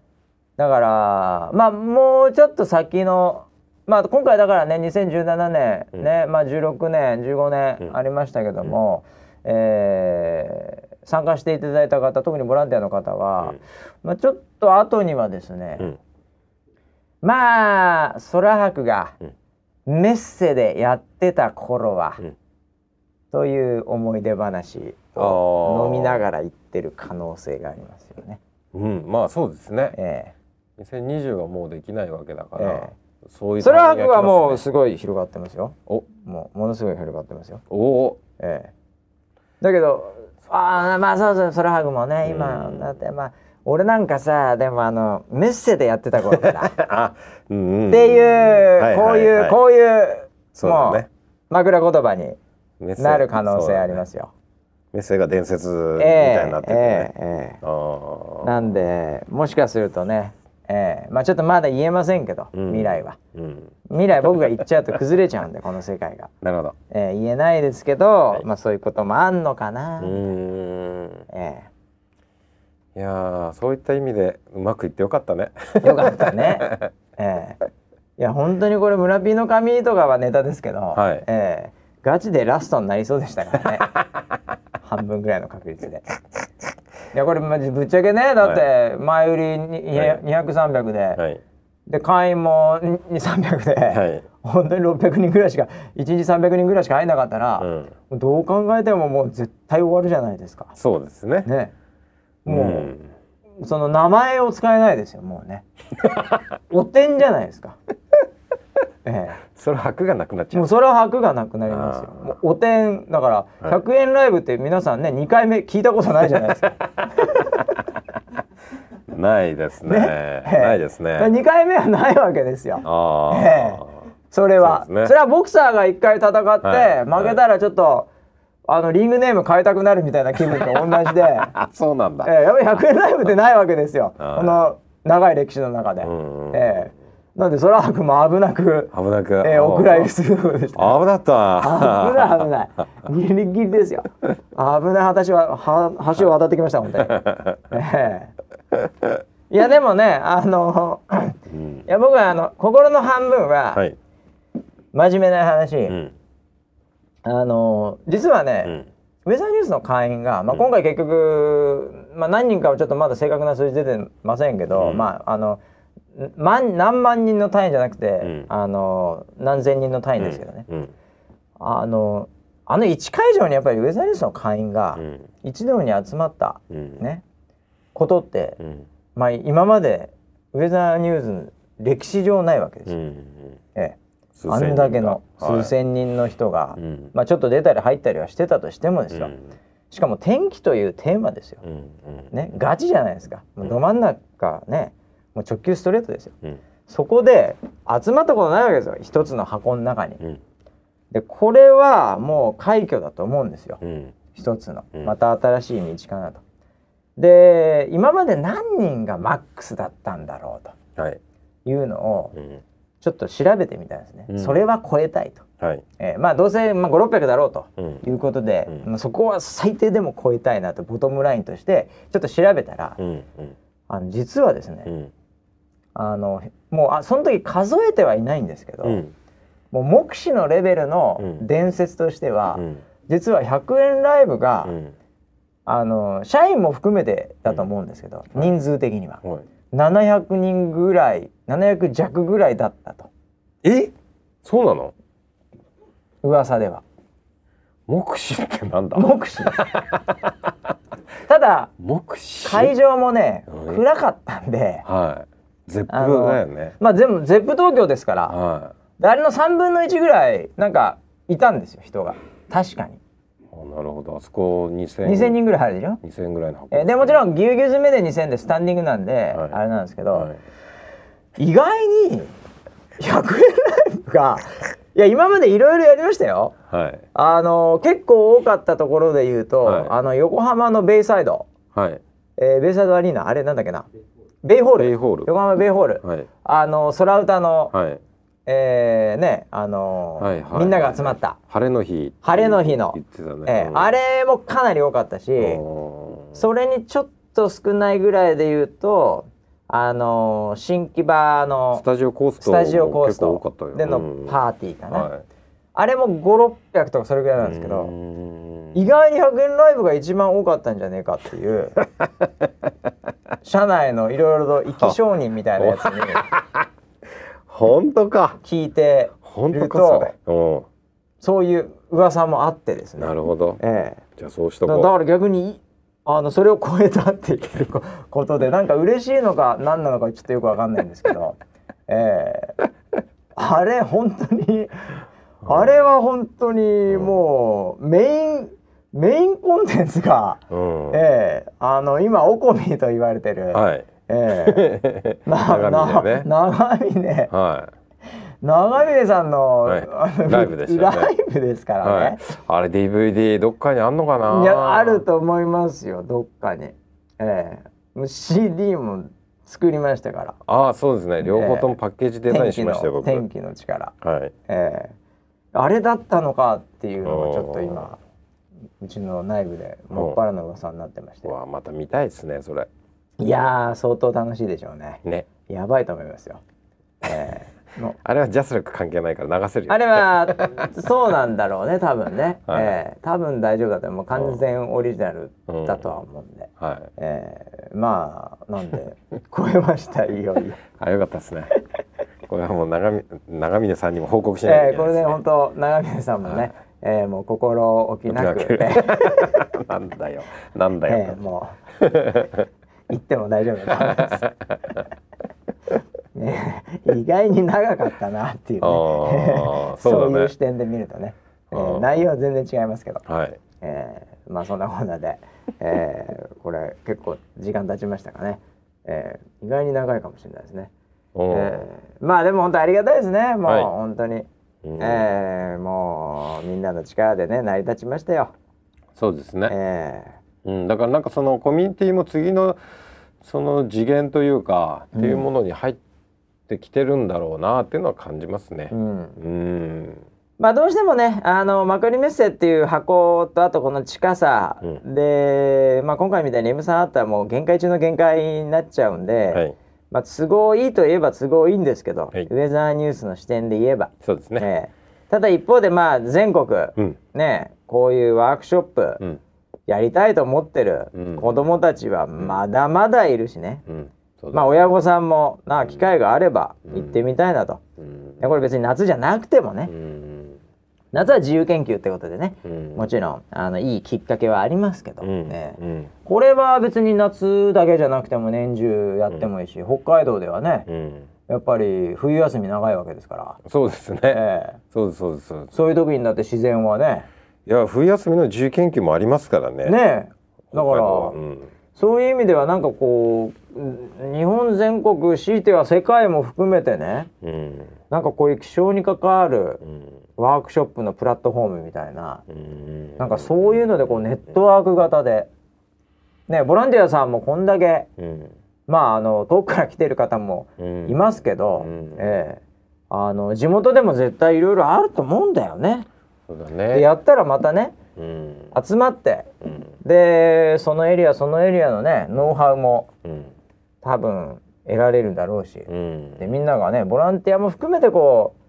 だからまあもうちょっと先のまあ今回だからね2017年うん。ね、まあ16年15年うん。ありましたけども、えー参加していただいた方特にボランティアの方は、まあちょっと後にはですね、うん。まあ空白がメッセでやってた頃は、うん。という思い出話を飲みながら言ってる可能性がありますよね。うん。まあそうですね。え2020はもうできないわけだから、えそういうえ、空白はもうすごい広がってますよ。お。もうものすごい広がってますよ。おおええ、だけどああまあそうそう空白もね今うん。だってまあ俺なんかさでもあのメッセでやってた頃から。っ あうんうん。ていう、はいこういう、はいこういうもう枕言葉になる可能性ありますよ。メッセが伝説みええたいになっててね、ええええ。あー。なんでもしかするとね、ええ、まあちょっとまだ言えませんけど、うん。未来は。うん。未来僕が言っちゃうと崩れちゃうんでこの世界が、なるほど。ええ、言えないですけど、い。まあそういうこともあんのかな、うーん。えいやーそういった意味でうまくいってよかったね。え、よかったね、ええ、いや本当にこれ村ピーの髪とかはネタですけど、はい。ええ、ガチでラストになりそうでしたからね。半分ぐらいの確率で。いやこれまじぶっちゃけねだって前売りにはい。200300で、はい。で会員も2300で、はい。本当に600人ぐらいしか1日300人ぐらいしか入んなかったら、うん。どう考えてももう絶対終わるじゃないですか。そうですね。ね。もう、ん。その名前を使えないですよもうね。おてんじゃないですか。えそれ箔がなくなっえ、ちゃう。もうそれは箔がなくなりますよ。もうおてんだからはい。100円ライブって皆さんね2回目聞いたことないじゃないですか。ないですね。ね。ないですね。2回目はないわけですよ。ああ、えそれは。そ,、れはボクサーが1回戦って、はい。負けたらちょっと、あのリングネーム変えたくなるみたいな気分と同じで、あ そうなんだ、ええやっぱり100円ライブってないわけですよ、はい。この長い歴史の中で。うんうん。ええなんで空白も危なく、危なく、ええお蔵入りするところでした。危なった危ない危ない。ギリギリですよ。危ない私はは橋を渡ってきました本当に、ええ。いやでもねあのうん。いや僕はあの心の半分ははい、真面目な話、うん。あの実はね、うん。ウェザーニュースの会員が、まあ、今回結局、まあ、何人かはちょっとまだ正確な数字出てませんけど、うん。まああの万何万人の単位じゃなくて、うん。あの何千人の単位ですけどね、うん。あのあの1会場にやっぱりウェザーニュースの会員がうん。一堂に集まった、うん。ねことって、うん。まあ今までウェザーニューズ歴史上ないわけです。よ、うん。ええ、あんだけのはい。数千人の人が、うん。まあちょっと出たり入ったりはしてたとしてもですよ、うん。しかも天気というテーマですよ、うん。うん。ねガチじゃないですか。ど真ん中ねもう直球ストレートですよ。うん。そこで集まったことないわけですよ。一つの箱の中に。うん。でこれはもう快挙だと思うんですよ。うん。一つの。うん。また新しい道かなと。で今まで何人がマックスだったんだろうはい。というのをうん。ちょっと調べてみたんですね、うん。それは超えたいと、はい。えーまあどうせ、まあ、5600だろうとうん。いうことで、うん。まあそこは最低でも超えたいなとボトムラインとしてちょっと調べたら、うん。うん。あの実はですね、うんあのもうあその時数えてはいないんですけど、うん。もう目視のレベルのうん。伝説としては、うん。実は100円ライブが、うん。あの社員も含めてだと思うんですけど、人数的には。はい。700人ぐらい700弱ぐらいだったと。え？そうなの？噂では。目視ってなんだ？目視。ただ 目視？会場もねうん。暗かったんではい絶あのプだよね。まあ全部ゼップ東京ですからはであれの3分の1ぐらいなんかいたんですよ人が。確かに。いあなるほど。あそこ2000 2000人ぐらい入るでしょ？2000ぐらいの箱えーでもちろんんぎゅうぎゅう詰めで2000でスタンディングなんで、はい。あれなんですけど、はい。意外に100円ライブがいや今までいろいろやりましたよ。はい。あの結構多かったところで言うと、はい。あの横浜のベイサイド、はい。えーベイサイドアリーナあれなんだっけな？ベイホール。ベイホール。横浜ベイホール、はい。あの空歌の、はい。えーねあのーはいはい。みんなが集まった、晴れの日。晴れの日の。言ってたね。えーあれもかなり多かったし、そそれにちょっと少ないぐらいで言うとあのー新木場のスタジオコーストでのうん。パーティーかな、はいあれも5600とかそれぐらいなんですけうどん。意外に100円ライブが一番多かったんじゃねえかっていう 社内のいろいろと生き証人みたいなやつに 本当か。聞いてるとかそれ。ういう噂もあってですんね。なるほど。ええ。じゃあそうしとこだだから逆にあのそれを超えたっていうこことでなんか嬉しいのか何なのかちょっとよくわかんないんですけど、ええ。あれ本当にあれは本当にもうメインメインコンテンツが、ううん。ええあの今オコミと言われてる、はい。ええ。な長峰ね。な長峰。は長峰さんの,、はい。ライブでしたよね。ライブですかい、らね、はい、あれ DVD どっかにあんのかな？いやあると思いますよどっかに。ええ。もう CD も作りましたから。ああそうですね。両方ともパッケージデザインしましたよ僕。の天気の力。はい。ええあれだったのかっていうのがちょっと今うちの内部でもっぱらの噂になってまして。うわまた見たいですねそれ。いやー相当楽しいでしょうね。ね。やばいと思いますよ。ええもう。あれはジャスラック関係ないから流せるよ。あれはそうなんだろうね多分ね、はい。ええ多分大丈夫だと思う。完全オリジナルだとは思うんで、はい。えー、まあなんで超えましたいよいよ。あよかったですねこれはもう長見長峰さんにも報告しないといえー、これでけないですね。本当長峰さんもね、はい。えーもう心置きなく、なんだよ。なんだよえー、もう言っても大丈夫だと思います。ね、意外に長かったなっていうね。そそういう視点で見るとね、えー。内容は全然違いますけど、はい。えーまあそんなこんなで、えーこれ結構時間経ちましたかね、えー意外に長いかもしれないですね。えーまあでも本当ありがたいですね。もう、はい。本当に、うん。えーもうみんなの力でね成り立ちましたよ。そうですね、えうん、だからなんかそのコミュニティも次のその次元というか、っていうものに入ってきてるんだろうなっていうのは感じますね。ー。うん。うん、まあどうしてもねあのマクリメッセっていう箱とあとこの近さうで、まあ、今回みたいに M さんあったらもう限界中の限界になっちゃうんで、はい、まあ、都合いいといえば都合いいんですけど、はい。ウェザーニュースの視点で言えば、そうですね。ええ。ただ一方でまあ全国、うん、ねこういうワークショップうん、やりたいと思ってるうん。子供たちはまだまだいるしね、うん、そうだまあ親御さんもな機会があればうん行ってみたいなと、うん。これ別に夏じゃなくてもね、うん夏は自由研究ってことでね、うん。もちろんあのいいきっかけはありますけど、うんねうん。これは別に夏だけじゃなくても年中やってもいいし、北海道ではね、うん。やっぱり冬休み長いわけですから、そうですね、ええ。そうですそうですそうです。そういう時になって自然はね。いや冬休みの自由研究もありますからね。ねえ。だから、そういう意味ではなんかこううん日本全国強いては世界も含めてねうん。なんかこういう気象に関わるうんワークショップのプラットフォームみたいな。うん。なんかそういうのでこうネットワーク型で。ねボランティアさんもこんだけうん。まああの遠くから来てる方もうん。いますけど、うん。ええ。あの地元でも絶対いろいろあると思うんだよね。そうだでねやったらまたねうん。集まってうん。でそのエリアそのエリアのねノウハウもうん。多分得られるだろうし、うん。でみんながねボランティアも含めてこう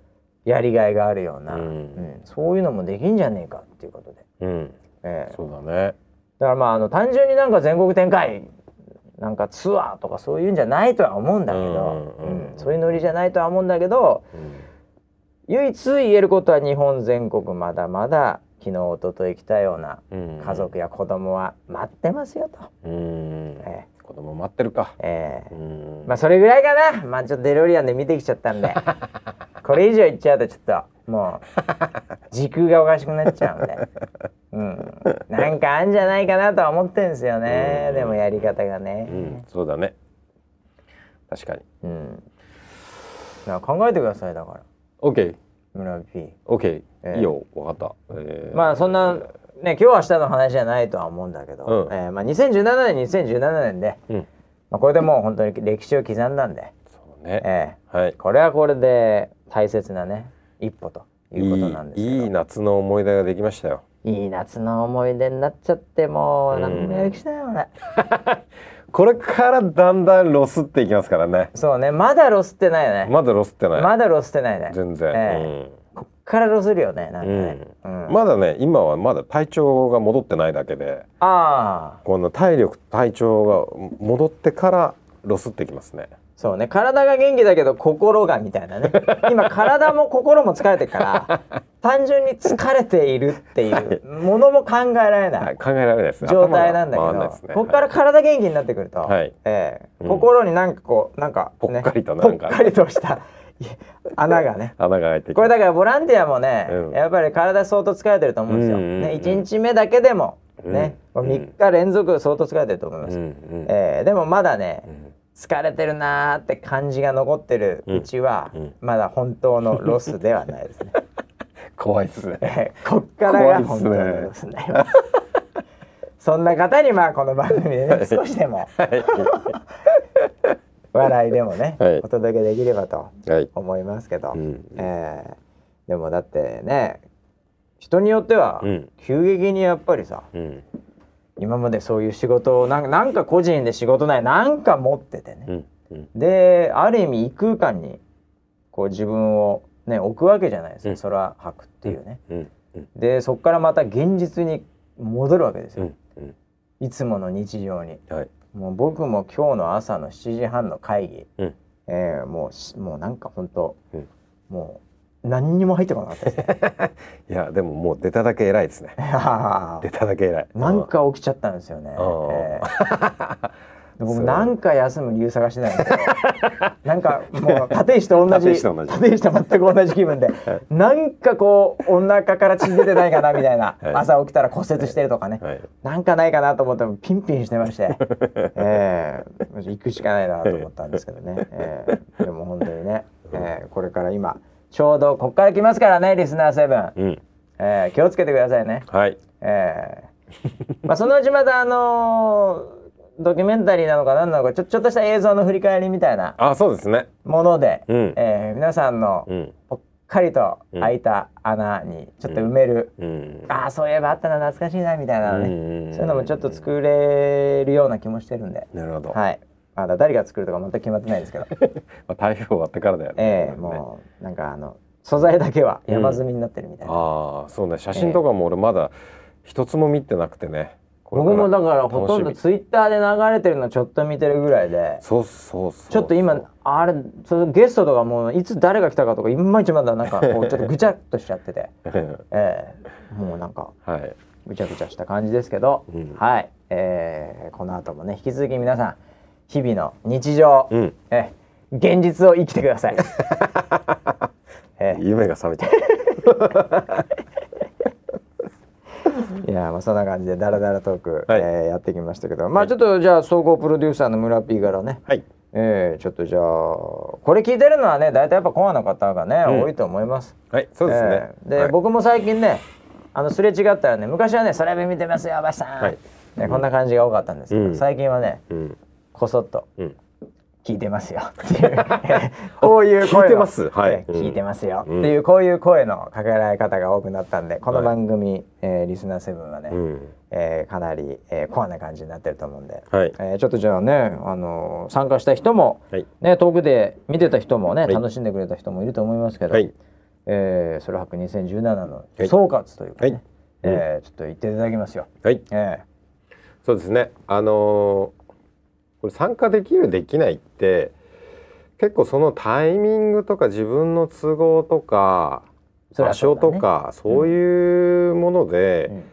やりがいがあるような、うん。うん。そういうのもできんじゃねえかっていうことで、うん。ええ。そうだね。だからまああの単純になんか全国展開なんかツアーとかそういうんじゃないとは思うんだけど、うんそういうノリじゃないとは思うんだけどうん。唯一言えることは日本全国まだまだ昨日一昨日来たようなうん。家族や子供は待ってますよと。うん。え子供待ってるか。ええ。えうん。まあそれぐらいかな。まあちょっとデロリアンで見てきちゃったんで。これ以上言っちゃうとちょっともう時空がおかしくなっちゃうんで、うん、なんかあんじゃないかなとは思ってんですよね。うん。でもやり方がうねん。そうだね。確かに。うん、な考えてくださいだから。OK 村 P OK ええいいよ。わかった。えー。まあそんなね今日明日の話じゃないとは思うんだけど、うん。えーまあ、2017年2017年で、うん。まあ、これでもう本当に歴史を刻んだんで、そうね。えはい。ーこれはこれで大切なね一歩ということなんですけど。いいいい夏の思い出ができましたよ。いい夏の思い出になっちゃってもう何もやる気しないよ俺。これからだんだんロスっていきますからね。そうね。まだロスってないよね。まだロスってない、まだロスってないね。全然、ええ。こっからロスるよねなんかね、うん。うんまだね今はまだ体調が戻ってないだけでああ。この体力体調が戻ってからロスってきますね。そうね。体が元気だけど心がみたいなね。今体も心も疲れてるから 単純に疲れているっていうものも考えられない。はい考えられないです。状態なんだけど、ね。ここから体元気になってくると、はい。ええうん。心になんかこうなんか、ね、ぽっかりとぽなんか。っかりとしたい 穴がね。穴が開いてきこれだからボランティアもね、うん。やっぱり体相当疲れてると思うんですよ。うんうんうん。ね、1日目だけでも、ね、うん。3日連続相当疲れてると思います。うんうん。えーでもまだね、うん。疲れてるなーって感じが残ってるうちは、まだ本当のロスではないですね。怖いですね。えーこっからが本当のロスになります。そんな方にまあこの番組でね少しでも笑いでもね、はい。お届けできればとはい。思いますけど、うん。えーでもだってね人によってはうん。急激にやっぱりさ、うん。今までそういう仕事をなんかなんか個人で仕事ないなんか持っててね、うん。うん。である意味異空間にこう自分をね置くわけじゃないですか、うん。空白っていうね、でそこからまた現実に戻るわけですよ、いつもの日常に。はいもう僕も今日の朝の7時半の会議、うん。えーもうしもうなんか本当、うん。もう何にも入ってこなかった。ですねいやでももう出ただけ偉いですね。出ただけ偉い。なんか起きちゃったんですよね。えー。で 僕そう。なんか休む理由探してないんですけどなんかもう立石と同じ立石と全く同じ気分で なんかこうお腹から血出てないかなみたいな、はい。朝起きたら骨折してるとかね、はい。なんかないかなと思ってもピンピンしてまして、えー、行くしかないなと思ったんですけどね、えーでも本当にね、えーこれから今ちょうどこっから来ますからねリスナーセブン、うん。えー気をつけてくださいね。はい。えーまあそのうちまたあのードキュメンタリーなのか何なのかちょちょっとした映像の振り返りみたいなあそうですね。もので、うん。えー皆さんのうん。ぽっかりと開いた穴にちょっと埋める、うん。ああそういえばあったな懐かしいなみたいなのね、うんそういうのもちょっと作れるような気もしてるんで、なるほど、はい。まだ誰が作るとか全く決まってないですけど。まあ、台風終わってからだよね。ええもうなんかあの素材だけは山積みになってるみたいな、ああそうね。写真とかも俺まだ一つも見てなくてね。こ僕もだからほとんどツイッターで流れてるのちょっと見てるぐらいでそうそうそうちょっと今あれそのゲストとかもういつ誰が来たかとかいまいちまだなんかこう ちょっとぐちゃっとしちゃってて、ええ。もうなんかはい。ぐちゃぐちゃした感じですけど、うん。はい、えーこの後もね引き続き皆さん日々の日常、うん。え現実を生きてください。え夢が覚めちゃいやまあそんな感じでダラダラトーク、はいえーやってきましたけどまあちょっとじゃあ総合プロデューサーの村 P からね、うはい。えーちょっとじゃあこれ聞いてるのはね大体やっぱコアの方がね、うん。多いと思います。はいそうですね、えーで、はい。僕も最近ねあのすれ違ったらね昔はね「それ見てますよバシさん」はい。ね、こんな感じが多かったんですけど、うん。最近はねうん。こそっと。うん聞いてますよ。っていう。こういう声の。聞いてます。はい。聞いてますよ、うん。っていうこういう声のかけられ方が多くなったんでこの番組、えーリスナー7はね、うん。えーかなり、えーコアな感じになってると思うんで、はい。えーちょっとじゃあね、あのー参加した人も、はい。ね、遠くで見てた人もね、はい。楽しんでくれた人もいると思いますけど、はい。えー、ソロハック2017のはい。総括というかね、はい。えーちょっと言っていただきますよ。はい。えそうですね。あのーこれ参加できるできないって結構そのタイミングとか自分の都合とか場所とかそういうものーでうん。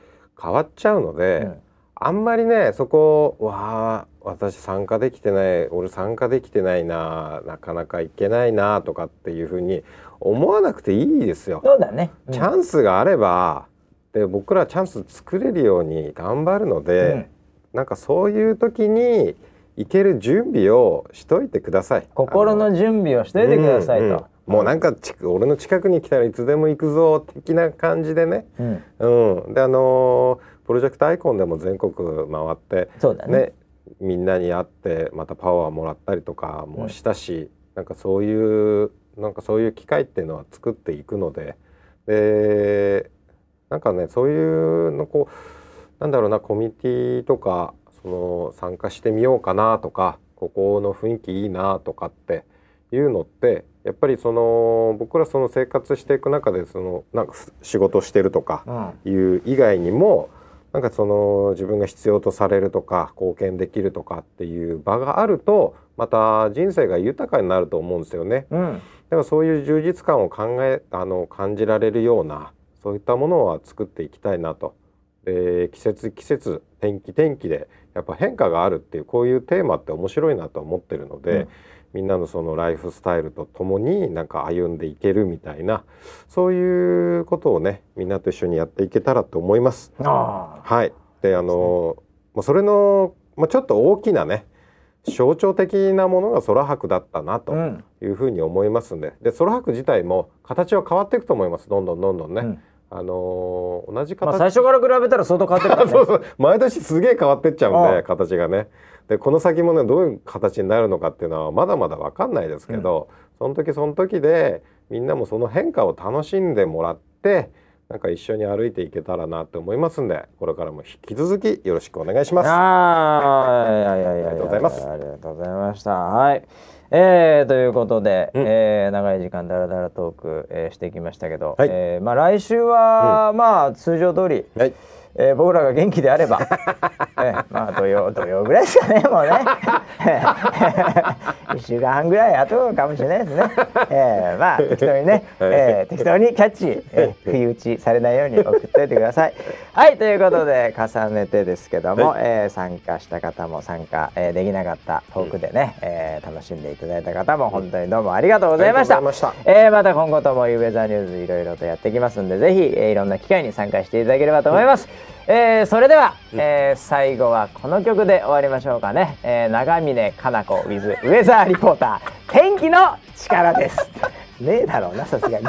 変わっちゃうので、うん。あんまりねそこわあ私参加できてない俺参加できてないななかなかいけないなとかっていうふうに思わなくていいですよ。そうだね。うん。チャンスがあればで僕らチャンス作れるように頑張るので、うん。なんかそういう時に行ける準備をしといてください。心の準備をしといてくださいと。うんうんもうなんかち俺の近くに来たらいつでも行くぞ的な感じでね。うんうん、であのープロジェクトアイコンでも全国回ってそうだね。ねみんなに会ってまたパワーもらったりとかもしたし、なんかそういうなんかそういう機会っていうのは作っていくのででなんかねそういうのこうなんだろうなコミュニティとかその参加してみようかなとかここの雰囲気いいなとかっていうのってやっぱりその僕らその生活していく中でそのなんか仕事してるとかうんいう以外にもなんかその自分が必要とされるとか貢献できるとかっていう場があるとまた人生が豊かになると思うんですよね。うんだからそういう充実感を考えあの感じられるようなそういったものは作っていきたいなと。で季節季節天気天気でやっぱ変化があるっていうこういうテーマって面白いなと思ってるので、うんみんなのそのライフスタイルとともになんか歩んでいけるみたいなそういうことをねみんなと一緒にやっていけたらと思います。あはい。であのまあそれのまあちょっと大きなね象徴的なものが空白だったなというふうに思いますんで、で空白自体も形は変わっていくと思います。どんどんどんどんね。うんあの同じ形、まあ最初から比べたら相当変わってるからね。そうそう毎年すげえ変わってっちゃうんで形がね。でこの先もねどういう形になるのかっていうのはまだまだわかんないですけど、その時その時でみんなもその変化を楽しんでもらってなんか一緒に歩いていけたらなって思いますんでこれからも引き続きよろしくお願いします。あありがとうございますありがとうございました。はい。えー、ということで、うん。えー長い時間だらだらトーク、えーしてきましたけど、はい。えーまあ来週は、まあ通常通り、はい。えー僕らが元気であれば、えーまあ土曜土曜ぐらいですかねもうね。一週間半ぐらい後かもしれないですね、えーまあ適当にね、えー適当にキャッチ、えー、不意打ちされないように送っておいてください。はいということで重ねてですけども、はえー参加した方も参加、えーできなかったトークでね、えー楽しんでいただいた方も本当にどうもありがとうございました。まえーまた今後ともウェザーニューズいろいろとやっていきますんでぜひ、えーいろんな機会に参加していただければと思います、えーそれでは、えー最後はこの曲で終わりましょうかね、えー長峰かな子 with ウェザーリポーター。天気の力です。ねえだろうなさすがに